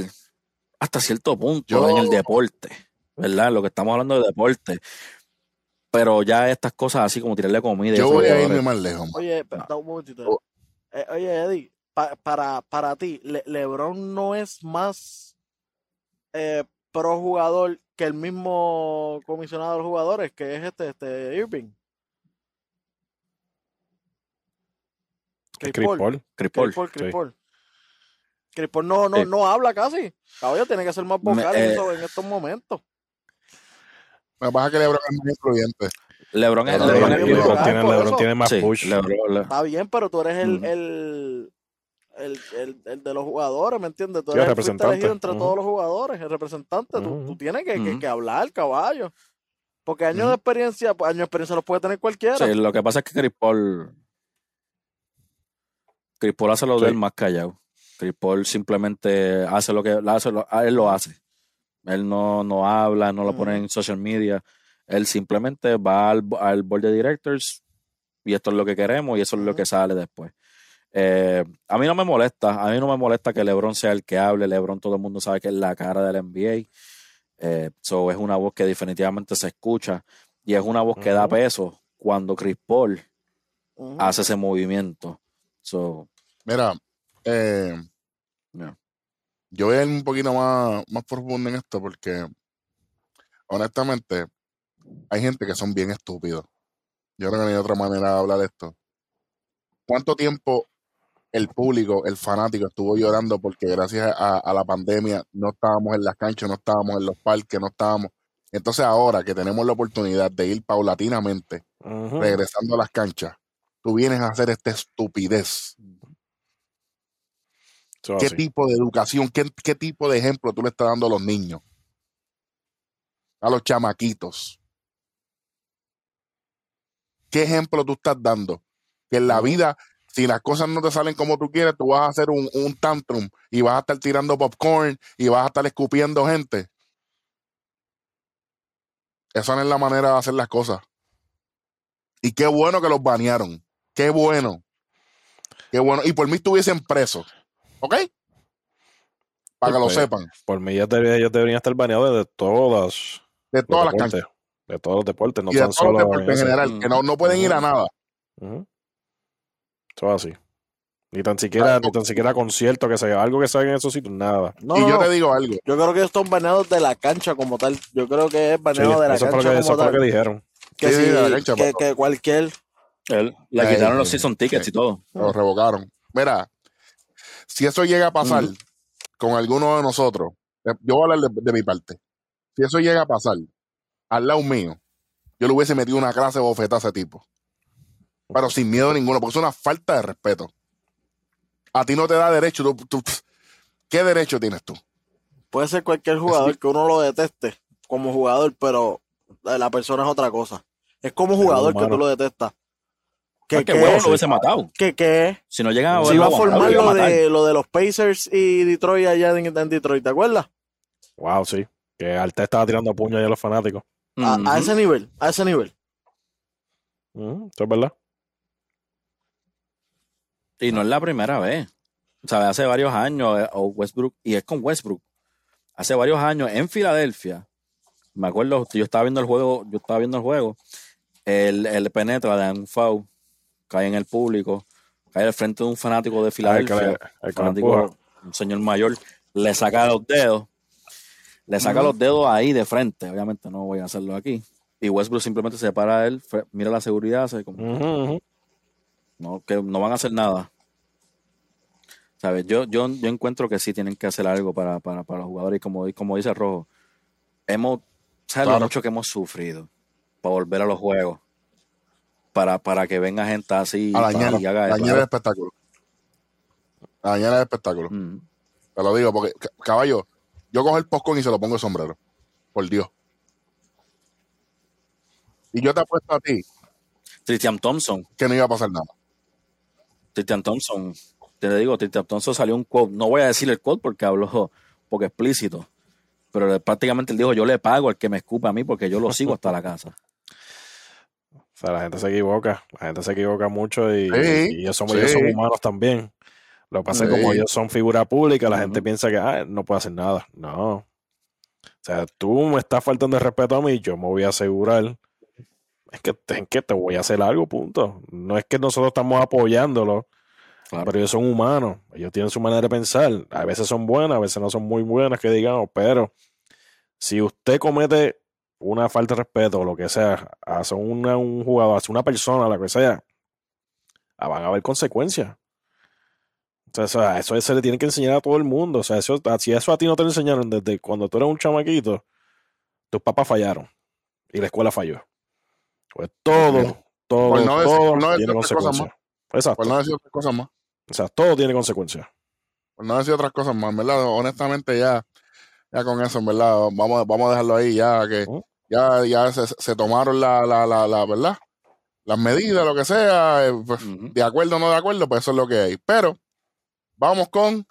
hasta cierto punto Yo... en el deporte, ¿verdad? Lo que estamos hablando de deporte. Pero ya estas cosas así como tirarle comida. Yo voy a irme más lejos. Oye, da un momentito. Eh, oye, Eddie, pa para, para ti, Le LeBron no es más eh, pro jugador que el mismo comisionado de los jugadores, que es este, este Irving. Chris Paul. Chris Paul. Chris Paul. Chris Paul no, no, no habla casi. Caballo tiene que ser más vocal Me, eh, en estos momentos. Me pasa que LeBron es muy influyente. LeBron, es, LeBron, LeBron, LeBron, tiene, LeBron tiene, más sí, push. LeBron, Está bien, pero tú eres el, mm. el, el, el, el, de los jugadores, ¿me entiendes? Tú eres el representante elegido entre uh -huh. todos los jugadores, el representante. Uh -huh. tú, tú, tienes que, uh -huh. que, que, hablar, caballo. Porque años de experiencia, pues, años de experiencia los puede tener cualquiera. Sí, lo que pasa es que Chris Paul. Chris Paul hace lo sí. de él más callado. Chris Paul simplemente hace lo que hace, lo, él lo hace. Él no, no habla, no lo pone en social media. Él simplemente va al, al board de directors y esto es lo que queremos y eso es lo que sale después. Eh, a mí no me molesta, a mí no me molesta que LeBron sea el que hable. LeBron todo el mundo sabe que es la cara del NBA. Eh, so es una voz que definitivamente se escucha y es una voz uh -huh. que da peso cuando Chris Paul uh -huh. hace ese movimiento. So, Mira, eh, yeah. yo voy a ir un poquito más, más profundo en esto porque honestamente hay gente que son bien estúpidos. Yo creo que no hay otra manera de hablar de esto. ¿Cuánto tiempo el público, el fanático estuvo llorando porque gracias a, a, la pandemia no estábamos en las canchas, no estábamos en los parques, no estábamos. Entonces ahora que tenemos la oportunidad de ir paulatinamente, uh -huh. regresando a las canchas, tú vienes a hacer esta estupidez. So, ¿Qué tipo de educación, qué, qué tipo de ejemplo tú le estás dando a los niños? A los chamaquitos. ¿Qué ejemplo tú estás dando? Que en la vida si las cosas no te salen como tú quieres, tú vas a hacer un, un, tantrum y vas a estar tirando popcorn y vas a estar escupiendo gente. Esa no es la manera de hacer las cosas. Y qué bueno que los banearon. Qué bueno. Qué bueno. Y por mí estuviesen presos. ¿Ok? Para que lo Pues, sepan. Por mí ellos deberían, ellos deberían estar baneados de todas De todas las deportes, canchas. De todos los deportes, no y de tan todos los solo deportes en general. Que no, no pueden ir a nada. Es así. Ni tan siquiera, ni tan siquiera concierto, que sea algo que salga en esos sitios, nada. No, y no, yo no. te digo algo. Yo creo que están baneados de la cancha como tal. Yo creo que es Sí, baneado de la eso fue lo cancha que, eso como fue lo tal. que dijeron. Que, Sí, si- de la cancha, que, cualquier Él- le quitaron los season tickets y todo. Lo revocaron. Mira, si eso llega a pasar con alguno de nosotros, eh, yo voy a hablar de, de mi parte. Si eso llega a pasar al lado mío, yo le hubiese metido una clase de bofeta a ese tipo. Pero sin miedo ninguno, porque es una falta de respeto. A ti no te da derecho. tú- tú- ¿Qué derecho tienes tú? puede ser cualquier jugador que uno lo deteste como jugador, pero la persona es otra cosa. Es como jugador que tú lo detestas. Que Que, bueno lo hubiese matado. que, que Si no llegan a si va a formar lo de, lo de los Pacers y Detroit allá en, en Detroit, ¿te acuerdas? Wow, sí. Que Arte estaba tirando puño ahí a los fanáticos. A, a ese nivel, a ese nivel. Ujú, Eso es verdad. Y no es la primera vez. O sea, hace varios años, eh, o Westbrook, y es con Westbrook. Hace varios años en Filadelfia, me acuerdo, yo estaba viendo el juego, yo estaba viendo el juego, él, él penetra de un foul, cae en el público, cae al frente de un fanático de el Filadelfia, el un fanático, un señor mayor, le saca los dedos, le saca los dedos ahí de frente, obviamente no voy a hacerlo aquí. Y Westbrook simplemente se para él, fre- mira la seguridad, hace como, ujú. No, que no van a hacer nada. ¿Sabes? Yo, yo, yo encuentro que sí tienen que hacer algo para, para, para los jugadores. Y como, como dice Rojo, hemos, ¿sabes lo mucho que hemos sufrido para volver a los juegos? Para, para que venga gente así A y haga eso. dañar el espectáculo. Dañar el espectáculo. Mm. Te lo digo, porque, ca- caballo, yo cojo el postcón y se lo pongo de sombrero. Por Dios. Y yo te apuesto a ti Tristan Thompson, que no iba a pasar nada. Tristan Thompson, te digo, Tristan Thompson salió un quote, no voy a decir el quote porque habló porque explícito, pero prácticamente él dijo, yo le pago al que me escupa a mí porque yo lo sigo hasta la casa. O sea, la gente se equivoca. La gente se equivoca mucho y, Sí, y ellos, son, sí. ellos son humanos también. Lo que pasa es que como Sí. ellos son figura pública, la gente piensa que ah, no puede hacer nada. No. O sea, tú me estás faltando el respeto a mí, yo me voy a asegurar. Es que, te- que te voy a hacer algo, punto. No es que nosotros estamos apoyándolo, Claro. pero ellos son humanos. Ellos tienen su manera de pensar. A veces son buenas, a veces no son muy buenas, que digamos, pero si usted comete una falta de respeto o lo que sea, hacia una, un jugador, hacia una persona, la que sea, van a haber consecuencias. O sea, eso, eso se le tiene que enseñar a todo el mundo. O sea, eso, si eso a ti no te lo enseñaron desde cuando tú eras un chamaquito, tus papás fallaron y la escuela falló. Pues todo, todo, Por no decir- todo no tiene consecuencias. Exacto. Por no decir otras cosas más. O sea, todo tiene consecuencias. Por no decir otras cosas más, ¿verdad? Honestamente, ya, ya con eso, verdad, vamos, vamos a dejarlo ahí, ya que ya, ya se, se tomaron la, la, la, la, ¿verdad? Las medidas, lo que sea, eh, pues, de acuerdo o no de acuerdo, pues eso es lo que hay. Pero vamos con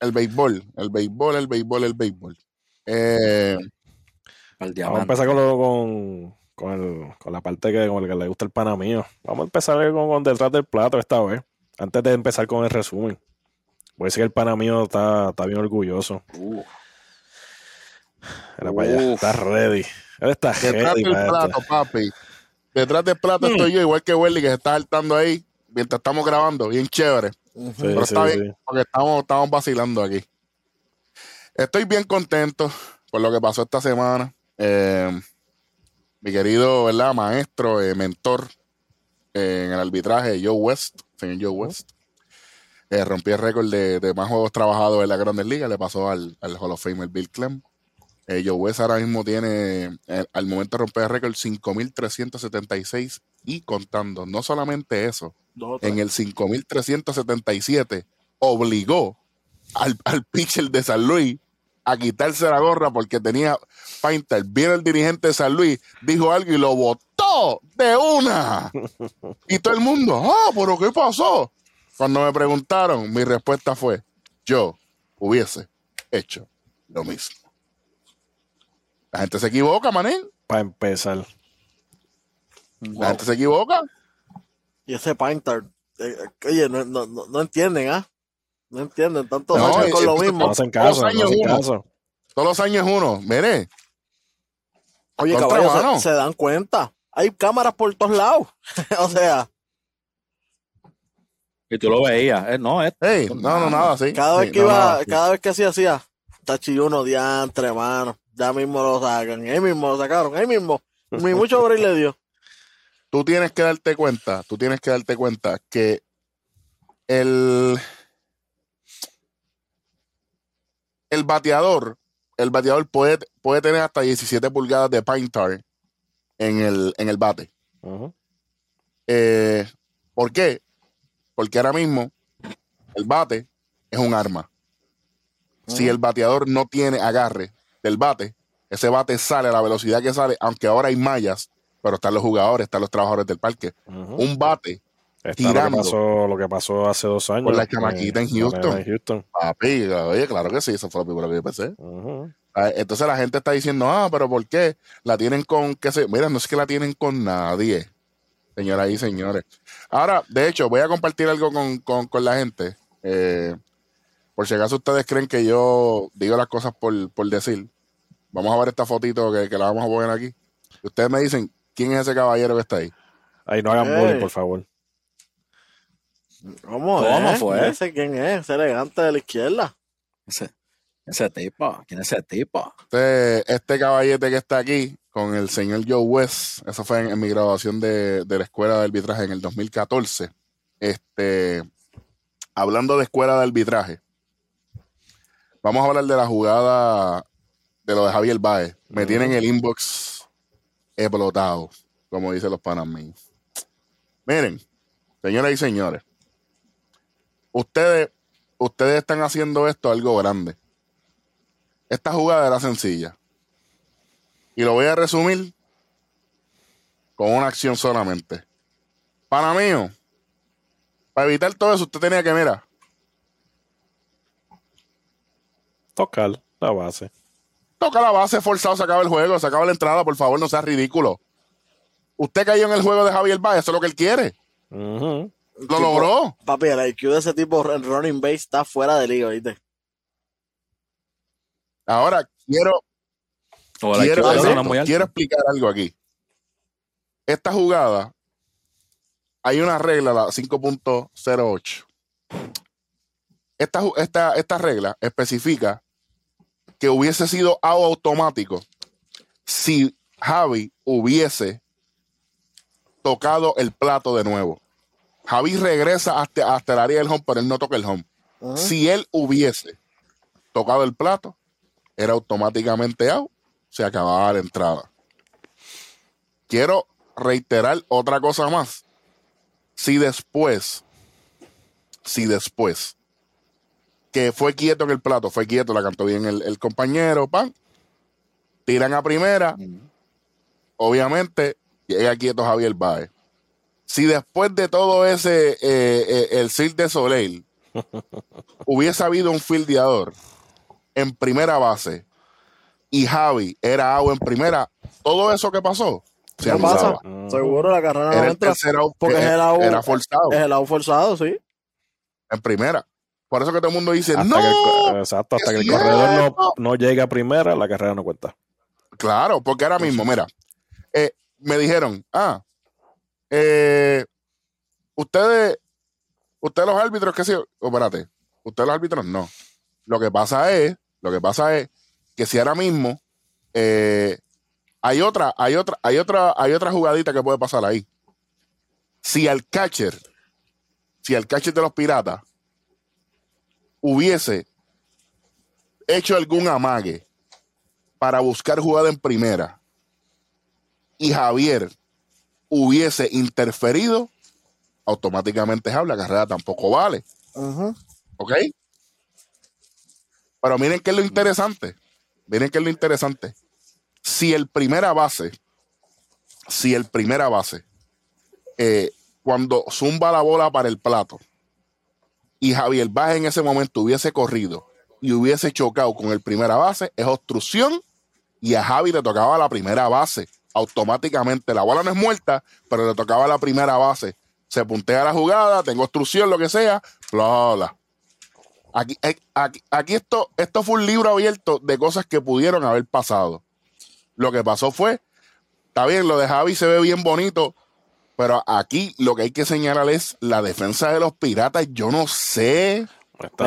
el béisbol, el béisbol, el béisbol, el béisbol. Eh, Al Vamos a empezar con, lo- con, con, el- con la parte que, con la que le gusta el pana mío. Vamos a empezar con, con detrás del plato esta vez. Antes de empezar con el resumen. Voy a decir que el pana mío está, está bien orgulloso. Uh, Era para allá. Uf. Está ready. Él está detrás ready del plato, papi. Detrás del plato Mm. estoy yo, igual que Welly, que se está saltando ahí mientras estamos grabando, bien chévere. Sí, Pero sí, está sí. bien, porque estamos, estamos vacilando aquí. Estoy bien contento por lo que pasó esta semana. Eh, mi querido, ¿verdad? Maestro, eh, mentor eh, en el arbitraje, Joe West, señor Joe West. rompió el récord de, de más juegos trabajados en la Grandes Ligas, le pasó al, al Hall of Famer Bill Clem. Joe West ahora mismo tiene, al momento de romper el récord, 5.376 y contando. No solamente eso, en el 5377 obligó al, al pitcher de San Luis a quitarse la gorra porque tenía Painter. Viene el dirigente de San Luis, dijo algo y lo votó de una. Y todo el mundo, ah, pero ¿qué pasó? Cuando me preguntaron, mi respuesta fue, yo hubiese hecho lo mismo. La gente se equivoca, manín. Para empezar. La gente se equivoca. Y ese Painter, eh, oye, no, no, no, no entienden, ¿ah? No entienden, tantos No, años con lo es- mismo. No hacen caso, no años hacen uno. caso. Todos los años uno. Mire, Oye, caballo, se- dan cuenta. Hay cámaras por todos lados. o sea, Y tú lo veías. Eh, no, es hey, no, no, nada, sí. cada vez Sí, que no, iba, nada, sí. cada vez que así hacía, tachi uno diantre, mano. Ya mismo lo sacan, ahí mismo lo sacaron, ahí mismo. Ni mucho break le dio. Tú tienes que darte cuenta, tú tienes que darte cuenta que el, el bateador, el bateador puede, puede tener hasta 17 pulgadas de pine tar en el, en el bate. Eh, ¿Por qué? Porque ahora mismo el bate es un arma. Si el bateador no tiene agarre del bate, ese bate sale a la velocidad que sale, aunque ahora hay mallas, pero están los jugadores, están los trabajadores del parque. Un bate, Está lo que, pasó, lo que pasó hace dos años. Con la chamaquita en la Houston. en Houston. papi, oye, claro que sí, eso fue lo primero que yo pensé. Ah, Entonces la gente está diciendo, ah, pero ¿por qué? La tienen con, qué sé, mira, no es que la tienen con nadie, señoras y señores. Ahora, de hecho, voy a compartir algo con, con- con la gente. eh, por si acaso ustedes creen que yo digo las cosas por, por decir. Vamos a ver esta fotito que, que la vamos a poner aquí. Ustedes me dicen, ¿quién es ese caballero que está ahí? Ahí no hagan bullying, por favor. ¿Cómo, ¿Cómo es? fue? Ese quién es, ese elegante de la izquierda. ese, ese tipo. ¿Quién es ese tipo? Este, este caballete que está aquí con el señor Joe West, eso fue en, en mi graduación de, de la escuela de arbitraje en el 2014. Este, hablando de escuela de arbitraje, vamos a hablar de la jugada de lo de Javier Baez. Me tienen el inbox explotado, como dicen los panas míos. Miren, señoras y señores, ustedes, ustedes están haciendo esto algo grande. Esta jugada era sencilla. Y lo voy a resumir con una acción solamente. Para mí, para evitar todo eso, usted tenía que, mira, Tocar la base. toca la base forzado, se acaba el juego, se acaba la entrada, por favor, no sea ridículo. Usted cayó en el juego de Javier Baez, eso es lo que él quiere. Lo Tipo- logró. Papi, el IQ de ese tipo en running base está fuera de liga, ¿viste? Ahora, quiero, quiero, alta. quiero explicar algo aquí. Esta jugada, hay una regla, la 5.08. Esta, esta, esta regla especifica que hubiese sido out automático si Javi hubiese tocado el plato de nuevo. Javi regresa hasta, hasta el área del home, pero él no toca el home. Ujú. Si él hubiese tocado el plato, era automáticamente out, se acababa la entrada. Quiero reiterar otra cosa más. Si después, si después, que fue quieto en el plato, fue quieto, la cantó bien el, el compañero, pan, tiran a primera, obviamente llega quieto Javier Baez. Si después de todo ese, eh, eh, el Cirque de Soleil, hubiese habido un fildeador en primera base y Javi era out en primera, todo eso que pasó se ¿Qué pasa? Seguro la carrera no Era el entra. out porque que es el out- era forzado Es el out forzado, sí. en primera. Por eso que todo el mundo dice, Hasta no, que el, co- exacto, hasta que el corredor no, no llegue a primera, la carrera no cuenta. Claro, porque ahora mismo, mira, eh, me dijeron, ah, eh, ustedes, ustedes los árbitros, que sí, oh, espérate, ustedes los árbitros no. Lo que pasa es, lo que pasa es que si ahora mismo eh, hay otra, hay otra, hay otra, hay otra jugadita que puede pasar ahí. Si al catcher, si al catcher de los piratas hubiese hecho algún amague para buscar jugada en primera y Javier hubiese interferido, automáticamente habla, la carrera tampoco vale. Ujú. ¿Ok? Pero miren qué es lo interesante. Miren qué es lo interesante. Si el primera base, si el primera base, eh, cuando zumba la bola para el plato y Javier Baez en ese momento hubiese corrido y hubiese chocado con el primera base, es obstrucción y a Javi le tocaba la primera base automáticamente. La bola no es muerta, pero le tocaba la primera base. Se puntea la jugada, tengo obstrucción, lo que sea, bla, bla. Aquí, eh, aquí, aquí esto, esto fue un libro abierto de cosas que pudieron haber pasado. Lo que pasó fue, está bien, lo de Javi se ve bien bonito, pero aquí lo que hay que señalar es la defensa de los piratas. Yo no sé.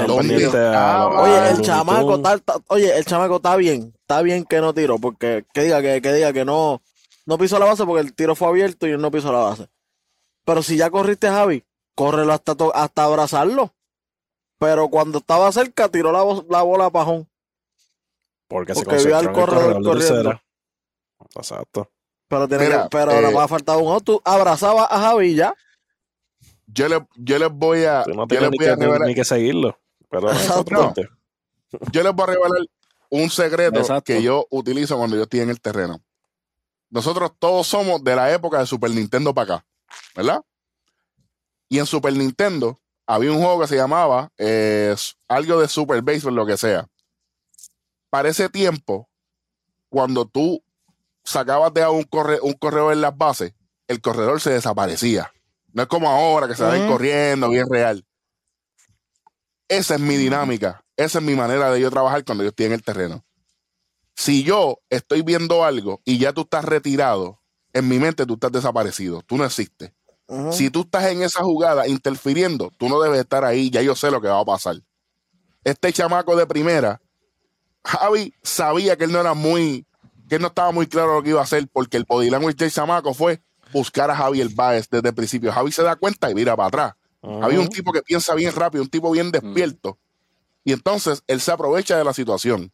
¿Dónde está? a- Oye, el chamaco está- oye, el chamaco está bien, está bien que no tiró, porque que diga que, que diga que no, no pisó la base porque el tiro fue abierto y él no pisó la base. Pero si ya corriste Javi, córrelo hasta to- hasta abrazarlo. Pero cuando estaba cerca, tiró la, bo- la bola a pajón. Porque, se Porque vio al corredor corriendo. tercera. Exacto. Pero tiene Mira, que, pero eh, nada más faltaba un out. Tú abrazabas a Javi ya. Yo, le, yo les voy a, Tú no yo les ni voy a que, ni- revelar, ni que seguirlo. Pero otro No. yo les voy a revelar un secreto Exacto. que yo utilizo cuando yo estoy en el terreno. Nosotros todos somos de la época de Super Nintendo para acá, ¿verdad? Y en Super Nintendo había un juego que se llamaba eh, algo de Super Baseball, lo que sea. Para ese tiempo, cuando tú sacabas de un, corre, un corredor en las bases, el corredor se desaparecía. No es como ahora que se va a ir Ujú. corriendo, bien real. Esa es mi dinámica. Esa es mi manera de yo trabajar cuando yo estoy en el terreno. Si yo estoy viendo algo y ya tú estás retirado, en mi mente tú estás desaparecido. Tú no existes. Si tú estás en esa jugada interfiriendo, tú no debes estar ahí. Ya yo sé lo que va a pasar. Este chamaco de primera, Javi sabía que él no era muy, que él no estaba muy claro lo que iba a hacer, porque el body language del chamaco fue buscar a Javi el Baez desde el principio. Javi se da cuenta y mira para atrás. Había un tipo que piensa bien rápido, un tipo bien despierto. Y entonces él se aprovecha de la situación.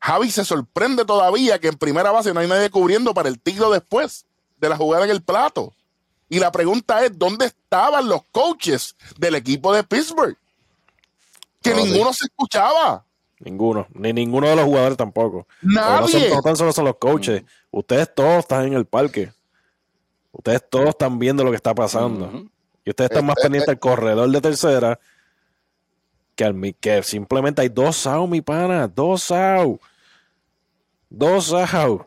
Javi se sorprende todavía que en primera base no hay nadie cubriendo para el tiro después de la jugada en el plato. Y la pregunta es, ¿dónde estaban los coaches del equipo de Pittsburgh? Que No, sí. ninguno se escuchaba. Ninguno. Ni ninguno de los jugadores tampoco. Porque No, son- Nadie. no tan solo son los coaches. Ustedes todos están en el parque. Ustedes todos están viendo lo que está pasando. Y ustedes están más Eh, eh, pendientes al corredor de tercera que, al, que simplemente hay dos out, mi pana. Dos out. Dos out.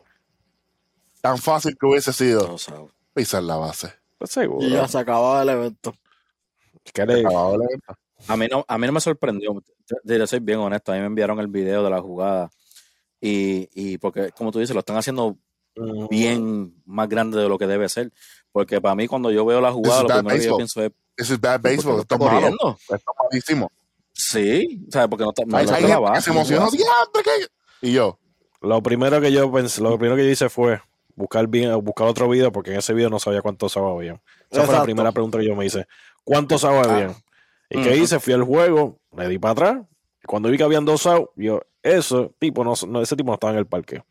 Tan fácil que hubiese sido No sabe. pisar la base. Pues seguro. Y ya se acababa el evento. ¿Qué le- Acabado el evento. A mí no, a mí no me sorprendió. Te- te soy bien honesto. A mí me enviaron el video de la jugada. Y, y porque, como tú dices, lo están haciendo Mm, bien más grande de lo que debe ser. Porque para mí, cuando yo veo la jugada, lo primero que yo baseball. pienso es. This is bad ¿por qué baseball. está es malo. corriendo? Esto es malísimo. Sí, o sea, porque no está. No Hay, está la que base. Y yo, Lo primero que yo pensé, lo primero que yo hice fue buscar bien, buscar otro video, porque en ese video no sabía cuántos sábados habían. Esa fue la primera pregunta que yo me hice. ¿Cuántos sábados Ah. ¿Y qué hice? Fui al juego, le di para atrás. y Cuando vi que habían dos outs, yo, eso, tipo, no, no, ese tipo no estaba en el parque.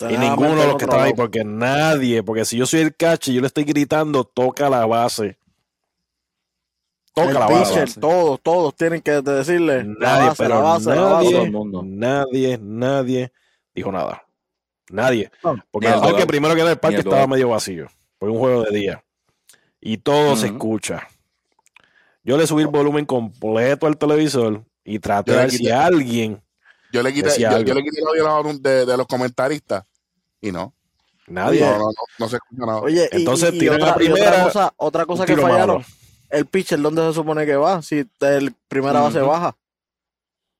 Y ninguno de los que otro estaban ahí, porque nadie, porque si yo soy el catcher y yo le estoy gritando, toca la base. Toca El la pitcher, base. todos, todos tienen que decirle la Nadie, base, la base, la base. Todo nadie, el mundo. nadie, nadie dijo nada. Nadie. Porque el parque, primero que nada, el parque el estaba medio vacío. Fue un juego de día. Y todo se escucha. Yo le subí el volumen completo al televisor y traté de si alguien, yo le quité, Decía yo, algo. yo le quité el audio de, de los comentaristas y no. nadie. No, no, no, no se escucha nada. Oye, Entonces, y, la otra, y primera, otra cosa, otra cosa que fallaron, malo. El pitcher, ¿dónde se supone que va? Si el primera base Ujú. baja,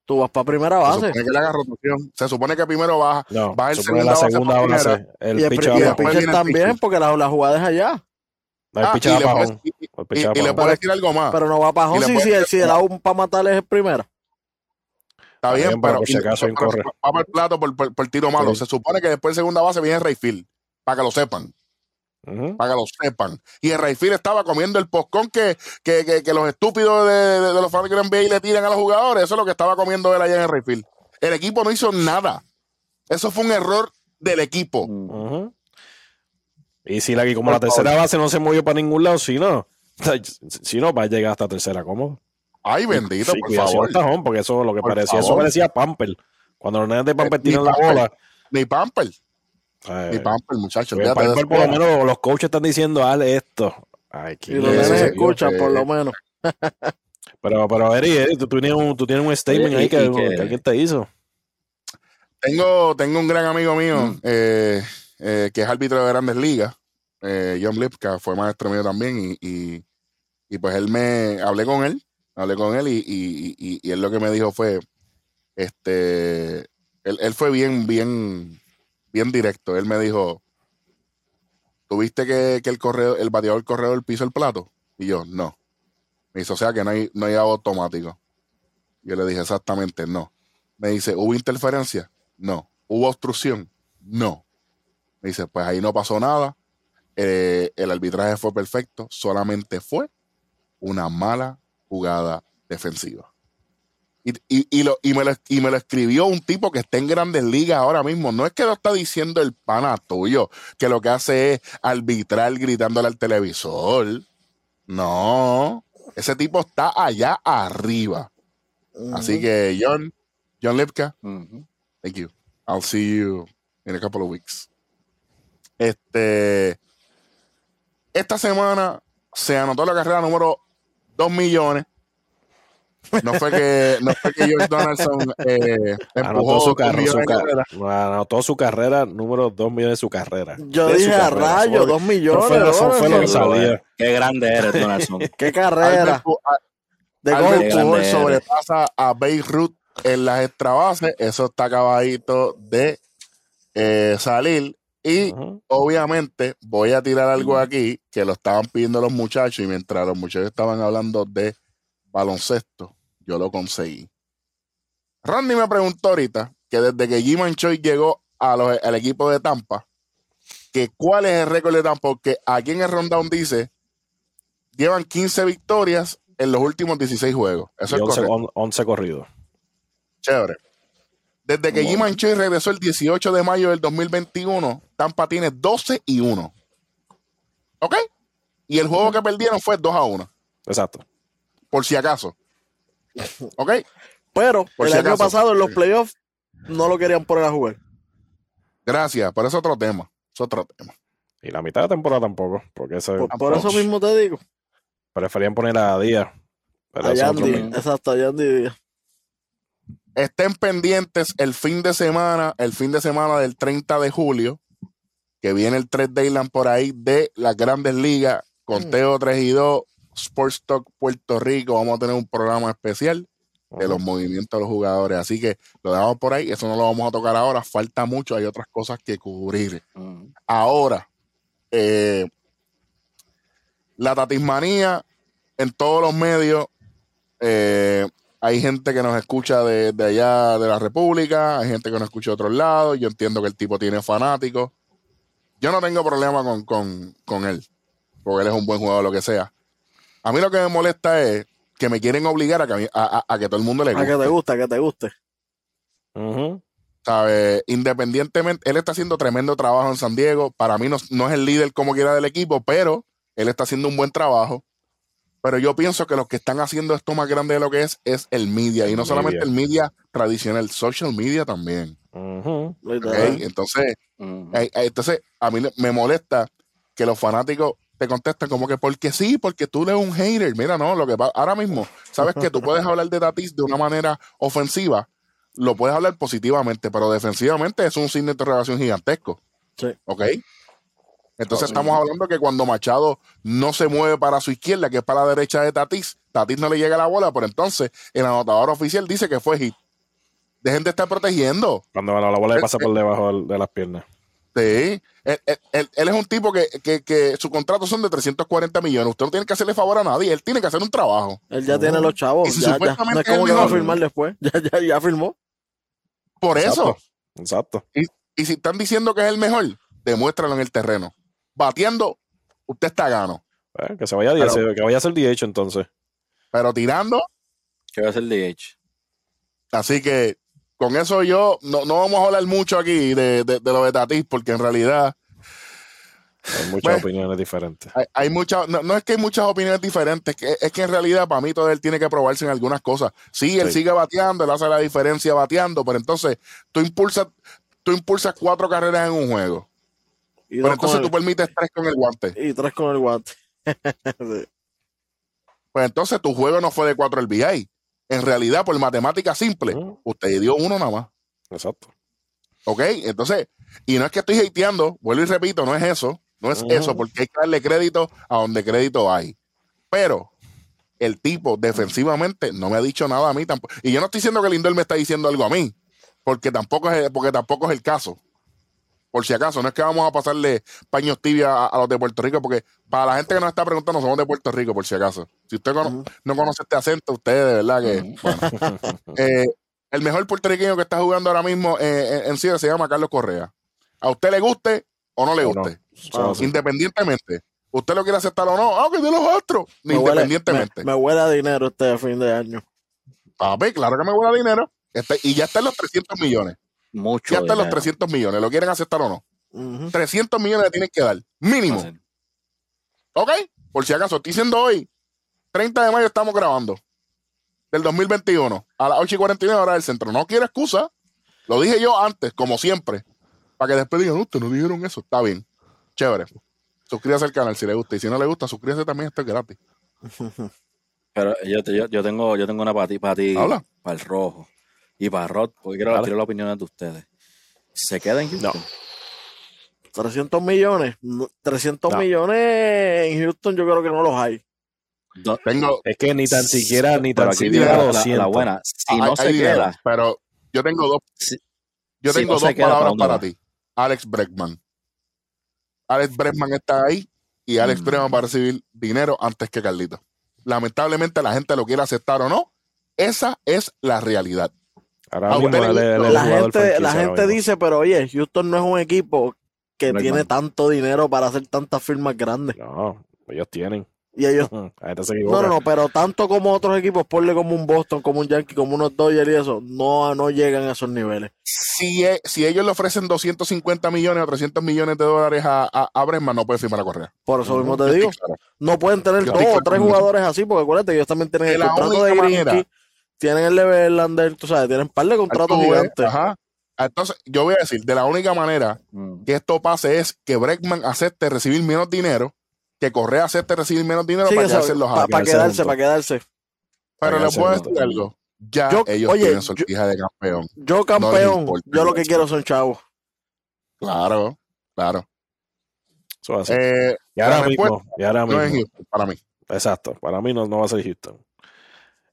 tú vas para primera se base. supone que le haga rotación. Se supone que primero baja. No, Va el supone segunda la base segunda base. primera. El y el, pitcher y el pitcher el también, pitcher. porque la, la jugada es allá. No, el Ah, pitcher y, le abajo. puedes, y, El y- pitcher y le puedes decir algo más. Pero no va para le si, si, el- si el out para matarles es primera. Está bien, bien, pero por si acaso va para el plato por, por- por tiro malo. Sí. Se supone que después de segunda base viene Rayfield. Para que lo sepan. Para que lo sepan. Y el Rayfield estaba comiendo el postcón que, que, que, que los estúpidos de, de- de los fans de NBA le tiran a los jugadores. Eso es lo que estaba comiendo él allá en el Rayfield. El equipo no hizo nada. Eso fue un error del equipo. Mm. Y si la, como Por la tercera base no se movió para ningún lado, si no, si no, va a llegar hasta tercera, ¿cómo? Ay, bendito, Sí, por favor. tajón, porque eso lo que Por parecía, eso parecía Pamper. Cuando los nenes de Pamper Eh, tiran ni la Pamper. bola, Ni Pamper. Eh, Ni Pamper, Pamper, eso. por lo menos los coaches están diciendo, haz esto. Ay, Y qué los nenes escuchan, por lo menos. Pero, pero, Eri, Eri, tú, tú tienes un, tú tienes un statement Oye, ahí que, que- que alguien te hizo. Tengo, tengo un gran amigo mío Mm. eh, eh, que es árbitro de grandes ligas, eh, John Lipka, fue maestro mío también, y, y, y pues él me hablé con él Hablé con él y, y, y, y él lo que me dijo fue, este, él, él fue bien, bien, bien directo. Él me dijo, ¿tuviste que, que el correo, el bateador corredor piso el plato? Y yo, no. Me dice, o sea que no hay, no hay automático. Yo le dije, exactamente, no. Me dice, ¿hubo interferencia? No. ¿Hubo obstrucción? No. Me dice, pues ahí no pasó nada. Eh, el arbitraje fue perfecto. Solamente fue una mala jugada defensiva. Y, y, y, lo, y, me lo, y me lo escribió un tipo que está en grandes ligas ahora mismo. No es que lo está diciendo el pana tuyo, que lo que hace es arbitrar gritándole al televisor. No, ese tipo está allá arriba. Así que, John, John Lipka, thank you. I'll see you in a couple of weeks. Este, esta semana se anotó la carrera número 2 millones. No fue que, no fue que George Donaldson eh, empujó Anotó su, carrera, su, anotó su carrera número 2 millones de su carrera. Yo De dije a rayo, Eso- dos millones. eso fue, dólares. fue lo que eh. Qué grande eres, Donaldson. Qué carrera. De eres. sobrepasa a Beirut en las extra bases. Eso está acabadito de eh, salir. Y obviamente voy a tirar algo aquí que lo estaban pidiendo los muchachos y mientras los muchachos estaban hablando de baloncesto, yo lo conseguí. Randy me preguntó ahorita que desde que Jim Choi llegó al equipo de Tampa, que cuál es el récord de Tampa, porque aquí en el rundown dice, llevan 15 victorias en los últimos 16 juegos. Eso Y es 11, correcto. on- 11 corridos. Chévere. Desde que Jim Choi regresó el 18 de mayo del 2021, Tampa tiene 12 y 1. ¿Ok? Y el juego que perdieron fue 2 a 1, Exacto. Por si acaso. ¿Ok? Pero Por el si año acaso. pasado en los playoffs no lo querían poner a jugar. Gracias, pero es otro tema. Es otro tema. Y la mitad de temporada tampoco, porque ese, Por, por eso mismo te digo. preferían poner a Díaz. Pero A Yandy. Exacto, a Yandy Díaz. Estén pendientes el fin de semana, el fin de semana del 30 de julio, que viene el 3 Dayland por ahí de las grandes ligas, conteo 3 y 2, Sports Talk Puerto Rico. Vamos a tener un programa especial de los movimientos de los jugadores. Así que lo dejamos por ahí. Eso no lo vamos a tocar ahora. Falta mucho. Hay otras cosas que cubrir. Ahora, eh, la tatismanía en todos los medios. eh, hay gente que nos escucha de, de allá de la República, hay gente que nos escucha de otros lados. Yo entiendo que el tipo tiene fanáticos. Yo no tengo problema con, con, con él, porque él es un buen jugador, lo que sea. A mí lo que me molesta es que me quieren obligar a que, a, a- a- a todo el mundo le A guste. que te guste, a que te guste. ¿sabe? Independientemente, él está haciendo tremendo trabajo en San Diego. Para mí no, no es el líder como quiera del equipo, pero él está haciendo un buen trabajo. Pero yo pienso que los que están haciendo esto más grande de lo que es, es el media. Y no solamente el media tradicional, social media también. Entonces, eh, eh, entonces, a mí me molesta que los fanáticos te contestan como que porque sí, porque tú eres un hater. Mira, no, lo que va ahora mismo, sabes que tú puedes hablar de Tatis de una manera ofensiva, lo puedes hablar positivamente, pero defensivamente es un signo de interrogación gigantesco. Sí. ¿Ok? Entonces estamos hablando que cuando Machado no se mueve para su izquierda, que es para la derecha de Tatis, Tatis no le llega la bola, pero entonces el anotador oficial dice que fue hit. Dejen de estar protegiendo. Cuando la bola le pasa por debajo de las piernas. Sí. Él, él- él- él es un tipo que, que, que su contrato son de 340 millones. Usted no tiene que hacerle favor a nadie. Él tiene que hacer un trabajo. Él ya tiene los chavos. Y si ya, ya. supuestamente No es como que va a mejor. firmar después. Ya, ya, ya firmó. Por eso. Exacto. Y, y si están diciendo que es el mejor, demuéstralo en el terreno. Bateando, usted está gano. Eh, que se vaya a Pero- que vaya a ser DH entonces. Pero tirando, ¿Qué va a ser DH? así que con eso yo no, no vamos a hablar mucho aquí de, de, de lo de Tatis, porque en realidad Hay muchas Pues- opiniones diferentes. hay, hay muchas, no, no es que hay muchas opiniones diferentes, que, es que en realidad para mí todo él tiene que probarse en algunas cosas. Sí, él Sí. sigue bateando, él hace la diferencia bateando, pero entonces tú impulsas, tú impulsas cuatro carreras en un juego. Y, Pero entonces tú permites tres con el guante. y tres con el guante. Sí. Pues entonces tu juego no fue de cuatro RBI. En realidad, por matemática simple, Ujú. usted dio uno nada más. Exacto. ¿Ok? Entonces, y no es que estoy hateando, vuelvo y repito, no es eso, no es eso, porque hay que darle crédito a donde crédito hay. Pero el tipo defensivamente no me ha dicho nada a mí tampoco. Y yo no estoy diciendo que Lindor me está diciendo algo a mí, porque tampoco es, porque tampoco es el caso. Por si acaso, no es que vamos a pasarle paños tibios a, a los de Puerto Rico, porque para la gente que nos está preguntando, somos de Puerto Rico, por si acaso. Si usted cono- no conoce este acento, usted de verdad que. bueno. Eh, el mejor puertorriqueño que está jugando ahora mismo eh, en, en Ciudad se llama Carlos Correa. A usted le guste o no le no. guste, independientemente. Usted lo quiere aceptar o no, ah, que de los astros, Me huele, independientemente. me, me huele a dinero este fin de año. Papi, claro que me huele dinero. Este- y ya está en los 300 millones. Mucho. Ya está en los dinero. 300 millones. ¿Lo quieren aceptar o no? Ujú. 300 millones le tienen que dar. Mínimo. ¿Ok? Por si acaso, estoy diciendo hoy, 30 de mayo estamos grabando. Del 2021. A las 8 y 49 hora del centro. No quiero excusa. Lo dije yo antes, como siempre. Para que después digan, ustedes no dijeron eso. Está bien. Chévere. Suscríbase al canal si le gusta. Y si no le gusta, suscríbase también. Esto es gratis. Pero yo, te- yo, yo tengo, yo tengo una para ti, para ti, para el rojo. Y para Rod, porque quiero quiero la opinión de ustedes. ¿Se queda en Houston? 300 millones. No, 300 No. millones en Houston yo creo que no los hay. Tengo. Es que ni tan siquiera, ni tan siquiera la, la- buena. Si hay- no se queda, Pero yo tengo dos. si- Yo si tengo no dos queda, ¿para palabras para va? ti. Alex Bregman. Alex Bregman está ahí y Alex Mm. Bregman va a recibir dinero antes que Carlito. Lamentablemente la gente lo quiere aceptar o no. Esa es la realidad. Ahora mismo el La gente, la gente dice, pero oye, Houston no es un equipo que tiene tanto dinero para hacer tantas firmas grandes. No, ellos tienen. Y ellos, no, no, no, pero tanto como otros equipos, ponle como un Boston, como un Yankee, como unos Dodgers y eso, no, no llegan a esos niveles. Si, e- si ellos le ofrecen 250 millones o 300 millones de dólares a, a, a Bregman, no puede firmar a Correa. Por eso mismo Yo te digo, no pueden tener dos o tres jugadores así, porque acuérdate, ellos también tienen el contrato de Grinky. Tienen el de Verlander, tú sabes, tienen un par de contratos gigantes. ajá. Entonces, yo voy a decir, de la única manera Mm. que esto pase es que Bregman acepte recibir menos dinero, que Correa acepte recibir menos dinero Sí, para eso, quedarse en los pa- para quedarse para quedarse. Pero a quedarse decir algo. Ya Yo- ellos oye, tienen yo- sortija de campeón. Yo campeón, yo lo que quiero son chavos. Claro, claro. Eso va a ser. Eh, y ahora mismo, y ahora no es mismo. Houston para mí. Exacto, para mí no, no va a ser Houston.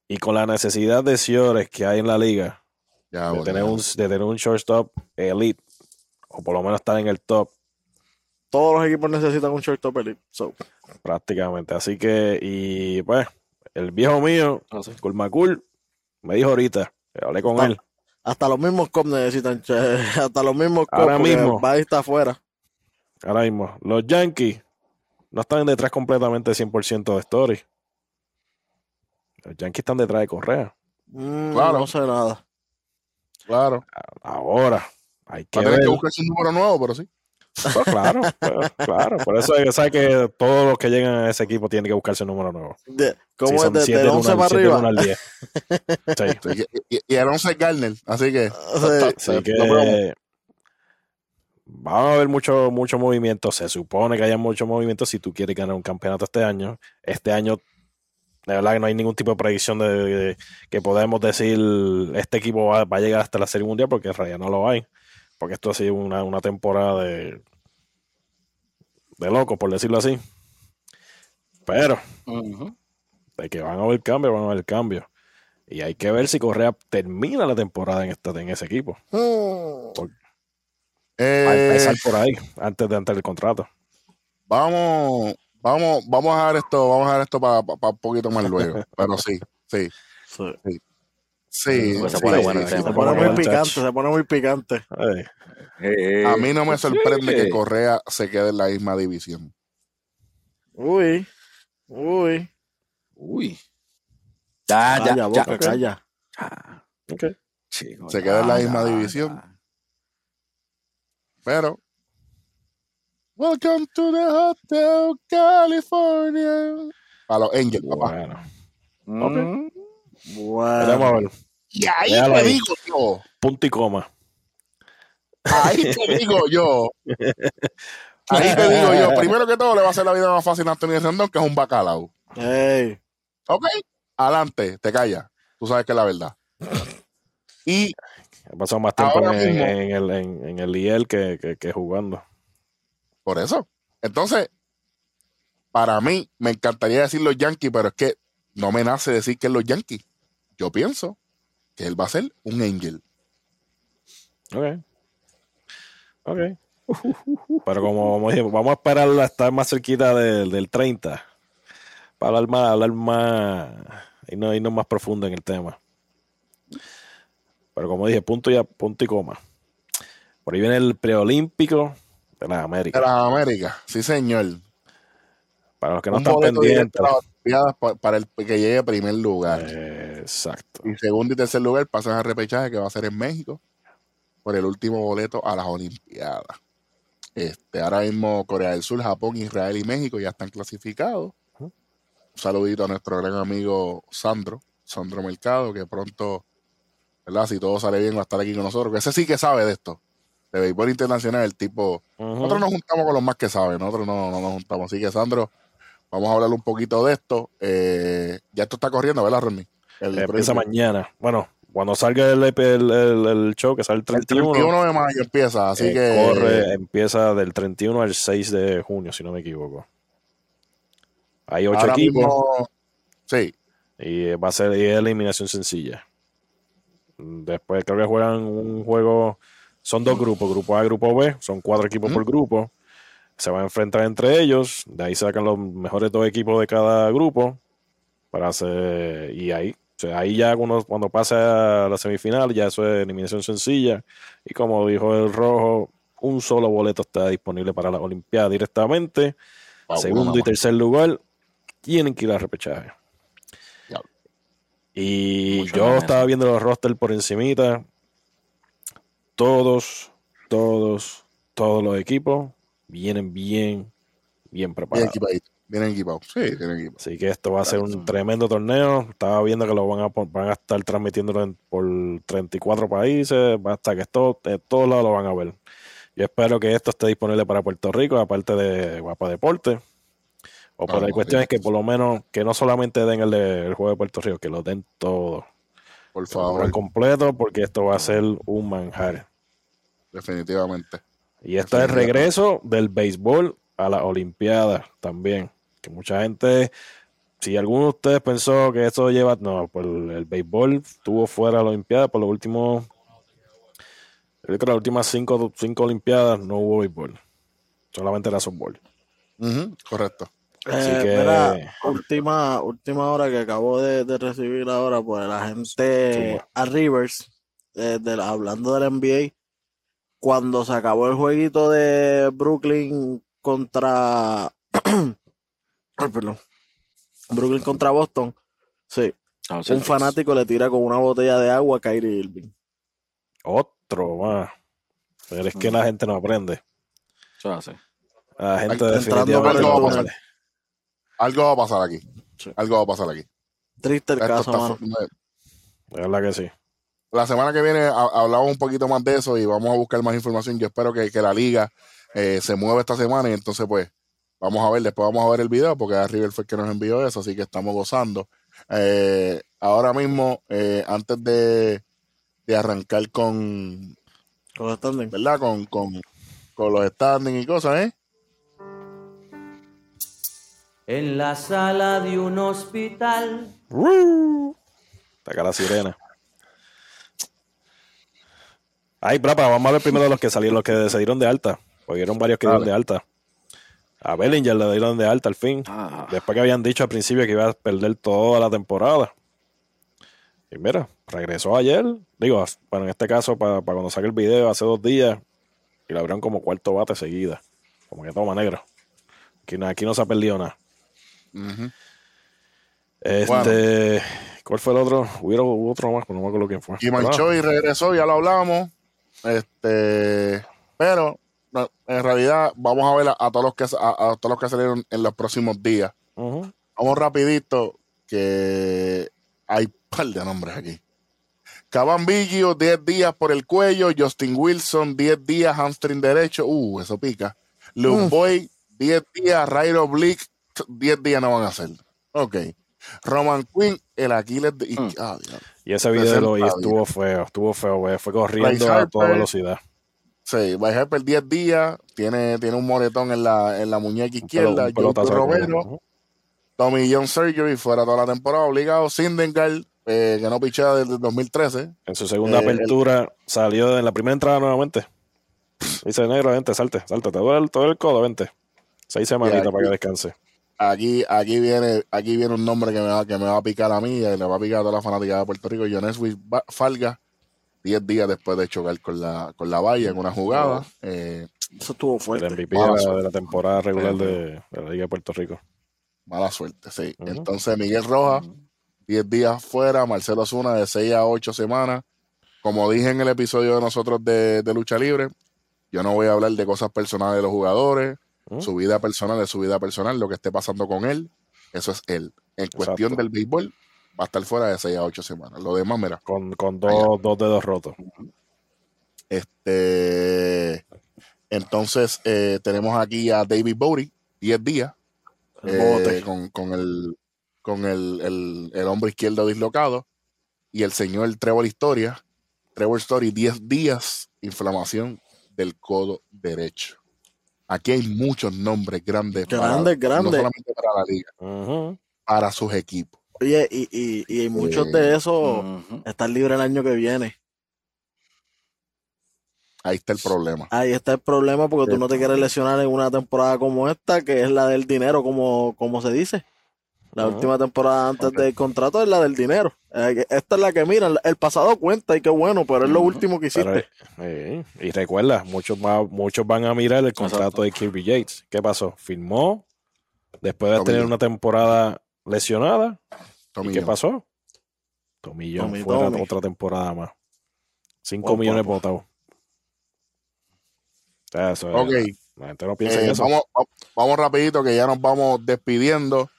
Y con la necesidad de señores que hay en la liga, Ya, de, tener un, de tener un shortstop elite, o por lo menos estar en el top Todos los equipos necesitan un shortstop elite. So, prácticamente. Así que, y pues, el viejo mío, sé. Kulmakul, me dijo ahorita, hablé con Ah. él, hasta los mismos Cubs necesitan, che- hasta los mismos Cubs. Ahora mismo. Buddy está afuera. ahora mismo, los Yankees no están detrás completamente 100% de Story. Los Yankees están detrás de Correa. Mm, Claro. No sé nada. Claro. Ahora, hay que Va a tener ver. que buscar un número nuevo, pero sí. Pues claro, pues, claro. Por eso es que todos los que llegan a ese equipo tienen que buscarse un número nuevo. De, Sí, ¿Cómo son es? De, siete del del 11 uno al- para arriba. al 10. Sí. Sí, Y, el 11 es Garner, así que. Sí. Así que Lo vemos. va a haber mucho, mucho movimiento. Se supone que haya mucho movimiento si tú quieres ganar un campeonato este año. Este año, de verdad que no hay ningún tipo de predicción de, de- que podemos decir este equipo va, va a llegar hasta la Serie Mundial porque en realidad no lo hay. Porque esto ha sido una, una temporada de, de loco, por decirlo así. Pero de que van a haber cambios, van a haber cambios. Y hay que ver si Correa termina la temporada en, esta, en ese equipo. Va a Eh, empezar por ahí, antes de entrar el contrato. vamos, vamos, vamos a dejar esto, vamos a dejar esto para un poquito más luego. Pero sí, sí, Sí. sí. Se sí, pone sí, bueno el sí. tema. Se pone muy picante, se pone muy picante. Ay, Eh, A mí no me sorprende sí. que Correa se quede en la misma división. Uy, uy. Uy. Ya, ya, Calla, ya. boca, calla. Ah, ok. chico, Se queda en la misma ya, división. ya. Pero. Welcome to the Hotel California. A los Angels, papá. Bueno, Mm, Bueno. vamos a ver. Y ahí Déjalo te ahí. digo yo. Punto y coma. Ahí te digo yo. Ahí te digo yo. Primero que todo, le va a hacer la vida más fácil a Anthony Rendón, que es un bacalao. Ey, Ok. Adelante, te callas. Tú sabes que es la verdad. Y He pasado más tiempo en, el, en, en el IEL que, que, que jugando. Por eso. Entonces, para mí, me encantaría decir los Yankees, pero es que no me nace decir que es los Yankees. Yo pienso que él va a ser un Angel. Ok. Ok. Pero como, dije, vamos a esperar a estar más cerquita del, del 30 para hablar más, hablar más y no irnos más profundo en el tema. Pero como dije, punto y, punto y coma. Por ahí viene el preolímpico de las De Américas. las Américas, sí, señor. Para los que no Un están pendientes. a para el que llegue a primer lugar. Exacto. Y segundo y tercer lugar pasan al repechaje que va a ser en México por el último boleto a las Olimpiadas. Este, ahora mismo Corea del Sur, Japón, Israel y México ya están clasificados. Un saludito a nuestro gran amigo Sandro, Sandro Mercado, que pronto, ¿verdad? Si todo sale bien, va a estar aquí con nosotros. Que ese sí que sabe de esto. De béisbol internacional, el tipo. Nosotros nos juntamos con los más que saben, nosotros no, no nos juntamos. Así que, Sandro, vamos a hablar un poquito de esto. Eh, ya esto está corriendo, ¿verdad, Ronnie? El Empieza pre- mañana. Bueno, cuando salga el, el, el- el show, que sale el El 31, 31 de mayo empieza, así eh, que corre, empieza del 31 al 6 de junio, si no me equivoco. Hay ocho equipos mismo- sí, y eh, va a ser y eliminación sencilla. Después creo que juegan un juego, son dos grupos, grupo A, grupo B, son cuatro equipos por grupo. Se van a enfrentar entre ellos, de ahí sacan los mejores dos equipos de cada grupo para hacer y ahí, o sea, ahí ya uno, cuando pasa a la semifinal, ya eso es eliminación sencilla. Y como dijo el rojo, un solo boleto está disponible para la Olimpiada directamente. Segundo y tercer lugar tienen que ir al repechaje. Y Mucho yo estaba viendo los rosters por encimita. Todos, todos, todos los equipos vienen bien, bien bien preparados. bien equipado. Sí, bien equipado. Así que esto va a ser un tremendo torneo. Estaba viendo que lo van a, van a estar transmitiéndolo en- por 34 países, hasta que esto, de todos lados lo van a ver. Yo espero que esto esté disponible para Puerto Rico, aparte de Guapa Deporte. O por Ah, la cuestión es sí. que por lo menos que no solamente den el, de- el juego de Puerto Rico, que lo den todo. Por favor, completo, porque esto va a ser un manjar. definitivamente. Y este es el regreso del béisbol a la Olimpiada también. Que mucha gente, si alguno de ustedes pensó que esto lleva, no, pues el, béisbol estuvo fuera de la Olimpiada por los últimos, yo creo que las últimas cinco, cinco Olimpiadas no hubo béisbol. Solamente era softball. Ujú, correcto. Así Eh, que- mira, última, última hora que acabo de, de recibir ahora, pues la gente a Rivers, eh, de la- hablando del NBA, cuando se acabó el jueguito de Brooklyn contra. Ay, perdón. Brooklyn contra Boston, sí, No, un fanático le tira con una botella de agua a Kyrie Irving. Otro más. Pero es que la gente no aprende. Eso hace. La gente Entrando definitivamente por no aprende. Algo va a pasar aquí. Sí. Algo va a pasar aquí. Triste el Esto caso, mano. De verdad que sí. La semana que viene ha- hablamos un poquito más de eso y vamos a buscar más información. Yo espero que, que la liga eh, se mueva esta semana y entonces pues vamos a ver, después vamos a ver el video porque a River fue el que nos envió eso, así que estamos gozando. Eh, ahora mismo, eh, antes de, de arrancar con, Con los standings. ¿verdad? Con, con, con los standings y cosas, ¿eh? En la sala de un hospital. Está acá la sirena. Ay, brapa, vamos a ver primero los que salieron, los que se dieron de alta. Porque vieron varios que dieron de alta. A Bellinger le dieron de alta al fin. Ah. Después que habían dicho al principio que iba a perder toda la temporada. Y mira, regresó ayer. Digo, bueno, en este caso, para, para cuando saque el video, hace dos días. Y lo abrieron como cuarto bate seguida. Como que toma negro. Aquí, aquí no se ha perdido nada. Este, ¿cuál fue el otro? Hubo, otro más, pero no me acuerdo quién fue. Y manchó y regresó, ya lo hablamos. Este, pero en realidad vamos a ver a, a todos los que a, a todos los que salieron en los próximos días. Vamos rapidito que hay un par de nombres aquí. Caban Biggio, 10 días por el cuello. Justin Wilson, 10 días hamstring derecho. Uh, eso pica. Luke Boy, 10 días. Rairo Oblique, 10 días no van a hacer. Ok. Roman Quinn, el Aquiles de... Mm. ah. Y ese video de hoy 60 estuvo feo, estuvo feo, güey. Fue corriendo a toda velocidad. Sí, Bryce Harper 10 días, tiene, tiene un moretón en la, en la muñeca izquierda. Joe de Romero. Ujú. Tommy John Surgery fuera toda la temporada, obligado. Sindengal, eh, que no pichea desde el 2013. En su segunda Eh, apertura salió en la primera entrada nuevamente. Dice negro, vente, salte, salte, te duele todo el codo, vente. Seis semanitas para que descanse. Aquí, aquí viene, aquí viene un nombre que me va, que me va a picar a mí y le va a picar a toda la fanática de Puerto Rico. Joneswis Falga, 10 días después de chocar con la, con la valla en una jugada. Eh, Eso estuvo El fuerte. MVP de la, suerte. de la temporada regular de, de la Liga de Puerto Rico. mala suerte, sí. Entonces, Miguel Rojas, 10 días fuera. Marcelo Zuna, de 6 a 8 semanas. Como dije en el episodio de nosotros de, de Lucha Libre, yo no voy a hablar de cosas personales de los jugadores. Su vida personal es su vida personal. Lo que esté pasando con él, eso es él. En cuestión del béisbol, va a estar fuera de 6 a 8 semanas. Lo demás, mira, Con, con dos, dos dedos rotos. Este, entonces eh, tenemos aquí a David Bowie, 10 días, eh, con, con el con el, el- el hombro izquierdo dislocado, y el señor Trevor Historia, Trevor Story, 10 días, inflamación del codo derecho. Aquí hay muchos nombres grandes, Grandes, para, no grandes. solamente para la liga, para sus equipos. Oye, y, y, y muchos Eh, de esos Ujú. están libres el año que viene. Ahí está el problema. Ahí está el problema porque tú no te quieres lesionar en una temporada como esta, que es la del dinero, como, como se dice. La última temporada antes del contrato es la del dinero. Eh, Esta es la que miran. El pasado cuenta y qué bueno, pero es lo último que Pero, hiciste. eh, y recuerda, muchos, va- muchos van a mirar el contrato Exacto. de Kirby Yates. ¿Qué pasó? Firmó después de tener una temporada lesionada. ¿Y qué pasó? Tomillón Tommy, fuera Tommy. otra temporada más. Cinco millones votados. Eso. Ok. La gente no piensa Eh, en eso. vamos, va- vamos rapidito que ya nos vamos despidiendo.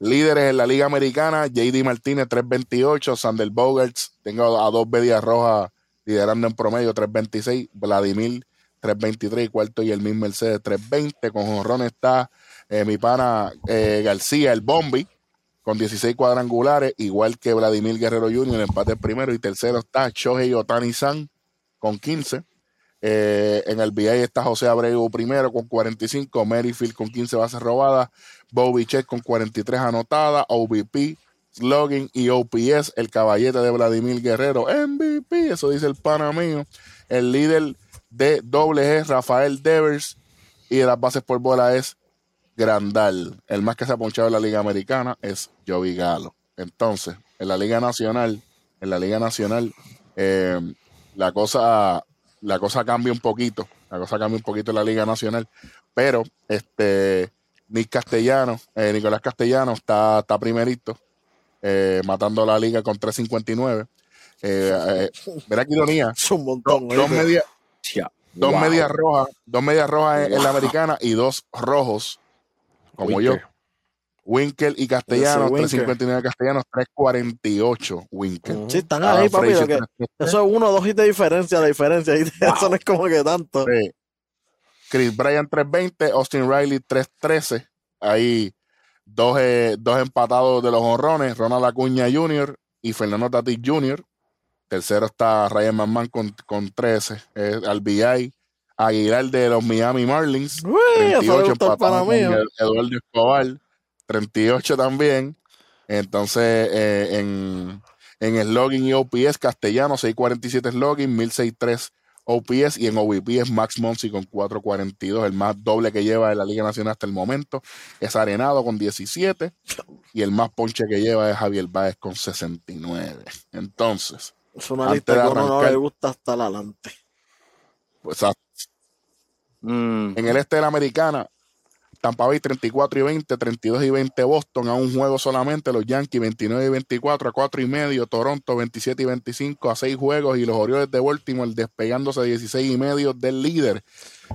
Líderes en la Liga Americana, JD Martínez 328, Sander Bogarts, tengo a dos medias rojas liderando en promedio 326, Vladimir 323 y cuarto y el mismo Mercedes 320. Con Jonrón está eh, mi pana eh, García, el Bombi, con 16 cuadrangulares, igual que Vladimir Guerrero Jr., empate primero y tercero está Shohei Otani San con 15. Eh, en el BA está José Abreu primero con 45, Merrifield con 15 bases robadas, Bobby Check con 43 anotadas, OVP, Slogan y OPS, el caballete de Vladimir Guerrero, MVP, eso dice el pana mío. El líder de doble G, Rafael Devers, y de las bases por bola es Grandal. El más que se ha ponchado en la Liga Americana es Joey Galo. Entonces, en la Liga Nacional, en la Liga Nacional, eh, la cosa la cosa cambia un poquito, la cosa cambia un poquito en la Liga Nacional, pero este Nick Castellano, eh, Nicolás Castellano está, está primerito, eh, matando la liga con 3.59. Eh, eh, verá qué ironía, Es un dos, montón. dos ¿oíste? medias dos wow. medias rojas, dos medias rojas en, en la americana y dos rojos, como Winker. yo. Winkel y Castellanos, Ese Winker. 359 Castellanos, 348 Winkel. Sí, están Adam ahí, papi. Frazier, lo que- 333. eso es uno o dos hits de diferencia, la diferencia. ¿oíste? Eso no es como que tanto. Sí. Chris Bryan 320, Austin Riley 313. Ahí dos, eh, dos empatados de los honrones, Ronald Acuña Jr. y Fernando Tatis Jr. Tercero está Ryan McMahon con, con 13. eh, al BI. Aguilar de los Miami Marlins. Uy, eso le 38 gusta al pana empatado con mío. Ed- Eduardo Escobar, 38 también. Entonces, eh, en, en slogan y OPS, Castellano, 647 slogan, 1063 OPS y en OVP es Max Monsi con 442, el más doble que lleva en la Liga Nacional hasta el momento. Es Arenado con 17 y el más ponche que lleva es Javier Báez con 69. Entonces, Es una lista de que a uno no arrancar- le gusta hasta adelante. pues a- Mm. En el este de la americana, Tampa Bay 34 y 20, 32 y 20 Boston a un juego solamente, los Yankees 29 y 24 a 4 y medio, Toronto 27 y 25 a 6 juegos y los Orioles de Baltimore despegándose a 16 y medio del líder.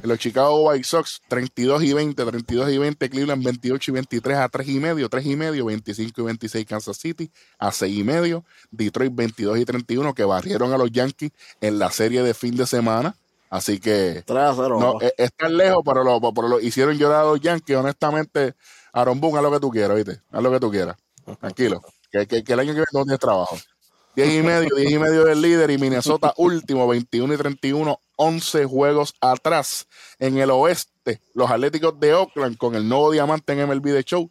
Los Chicago White Sox 32 y 20, 32 y 20 Cleveland 28 y 23 a 3 y medio, 3 y medio, 25 y 26 Kansas City a 6 y medio, Detroit 22 y 31 que barrieron a los Yankees en la serie de fin de semana. Así que 3 a 0. no, es, es tan lejos, pero lo, pero lo hicieron llorar a los Yankees. Honestamente, Aaron Boone, haz lo que tú quieras, ¿viste? Haz lo que tú quieras. Tranquilo. Que, que, que el año que viene no tienes trabajo. 10 y medio, 10 y medio del líder y Minnesota último, 21 y 31, 11 juegos atrás. En el oeste, los Atléticos de Oakland con el nuevo diamante en MLB de Show,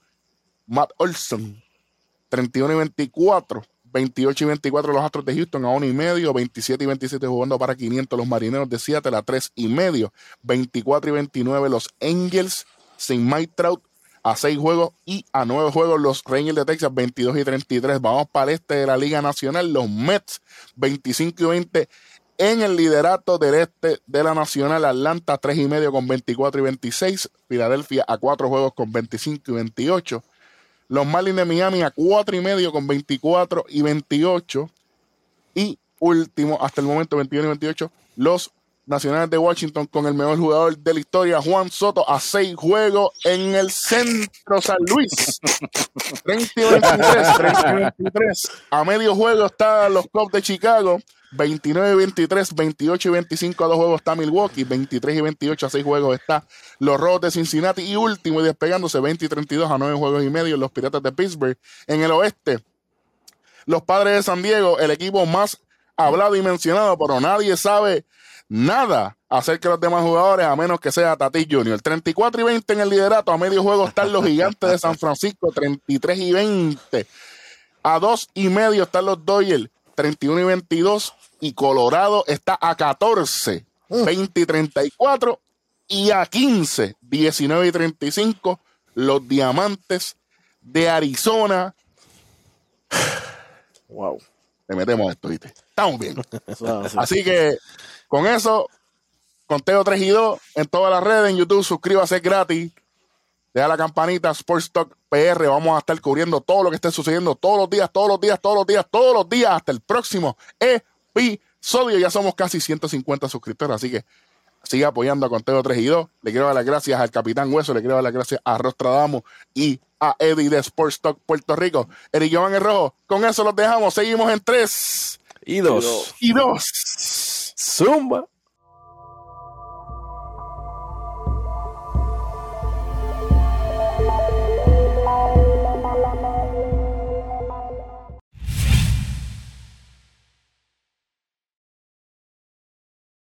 Matt Olson, 31 y 24. 28 y 24 los Astros de Houston a 1 y medio, 27 y 27 jugando para 500 los Marineros de Seattle a 3 y medio, 24 y 29 los Angels sin Mike Trout a 6 juegos y a 9 juegos los Rangers de Texas 22 y 33. Vamos para el este de la Liga Nacional, los Mets 25 y 20 en el liderato del este de la Nacional, Atlanta 3 y medio con 24 y 26, Filadelfia a 4 juegos con 25 y 28. Los Marlins de Miami a 4 y medio con 24 y 28. Y último, hasta el momento 21 y 28, los Nacionales de Washington con el mejor jugador de la historia, Juan Soto, a 6 juegos en el centro San Luis. 30 y 23, 30 y 23. A medio juego están los Cubs de Chicago. 29 y 23, 28 y 25 a dos juegos está Milwaukee, 23 y 28 a seis juegos está los Rojos de Cincinnati y último y despegándose 20 y 32 a nueve juegos y medio los Piratas de Pittsburgh. En el oeste, los Padres de San Diego, el equipo más hablado y mencionado, pero nadie sabe nada acerca de los demás jugadores a menos que sea Tati Jr. 34 y 20 en el liderato, a medio juego están los Gigantes de San Francisco, 33 y 20. A dos y medio están los Dodgers, 31 y 22 y Colorado está a 14, 20 y 34 y a 15, 19 y 35 los Diamantes de Arizona. Wow. Le metemos esto, ¿viste? Estamos bien. Así que con eso, conteo 3 y 2 en todas las redes, en YouTube, suscríbase gratis. Deja la campanita Sports Talk PR. Vamos a estar cubriendo todo lo que esté sucediendo todos los días, todos los días, todos los días, todos los días, hasta el próximo episodio Sodio, ya somos casi 150 suscriptores, así que sigue apoyando a Conteo 3 y 2. Le quiero dar las gracias al Capitán Hueso, le quiero dar las gracias a Rostradamo y a Eddie de Sports Talk Puerto Rico. Eric Giovanni el Rojo, con eso los dejamos. Seguimos en 3 y 2. Y 2. Zumba.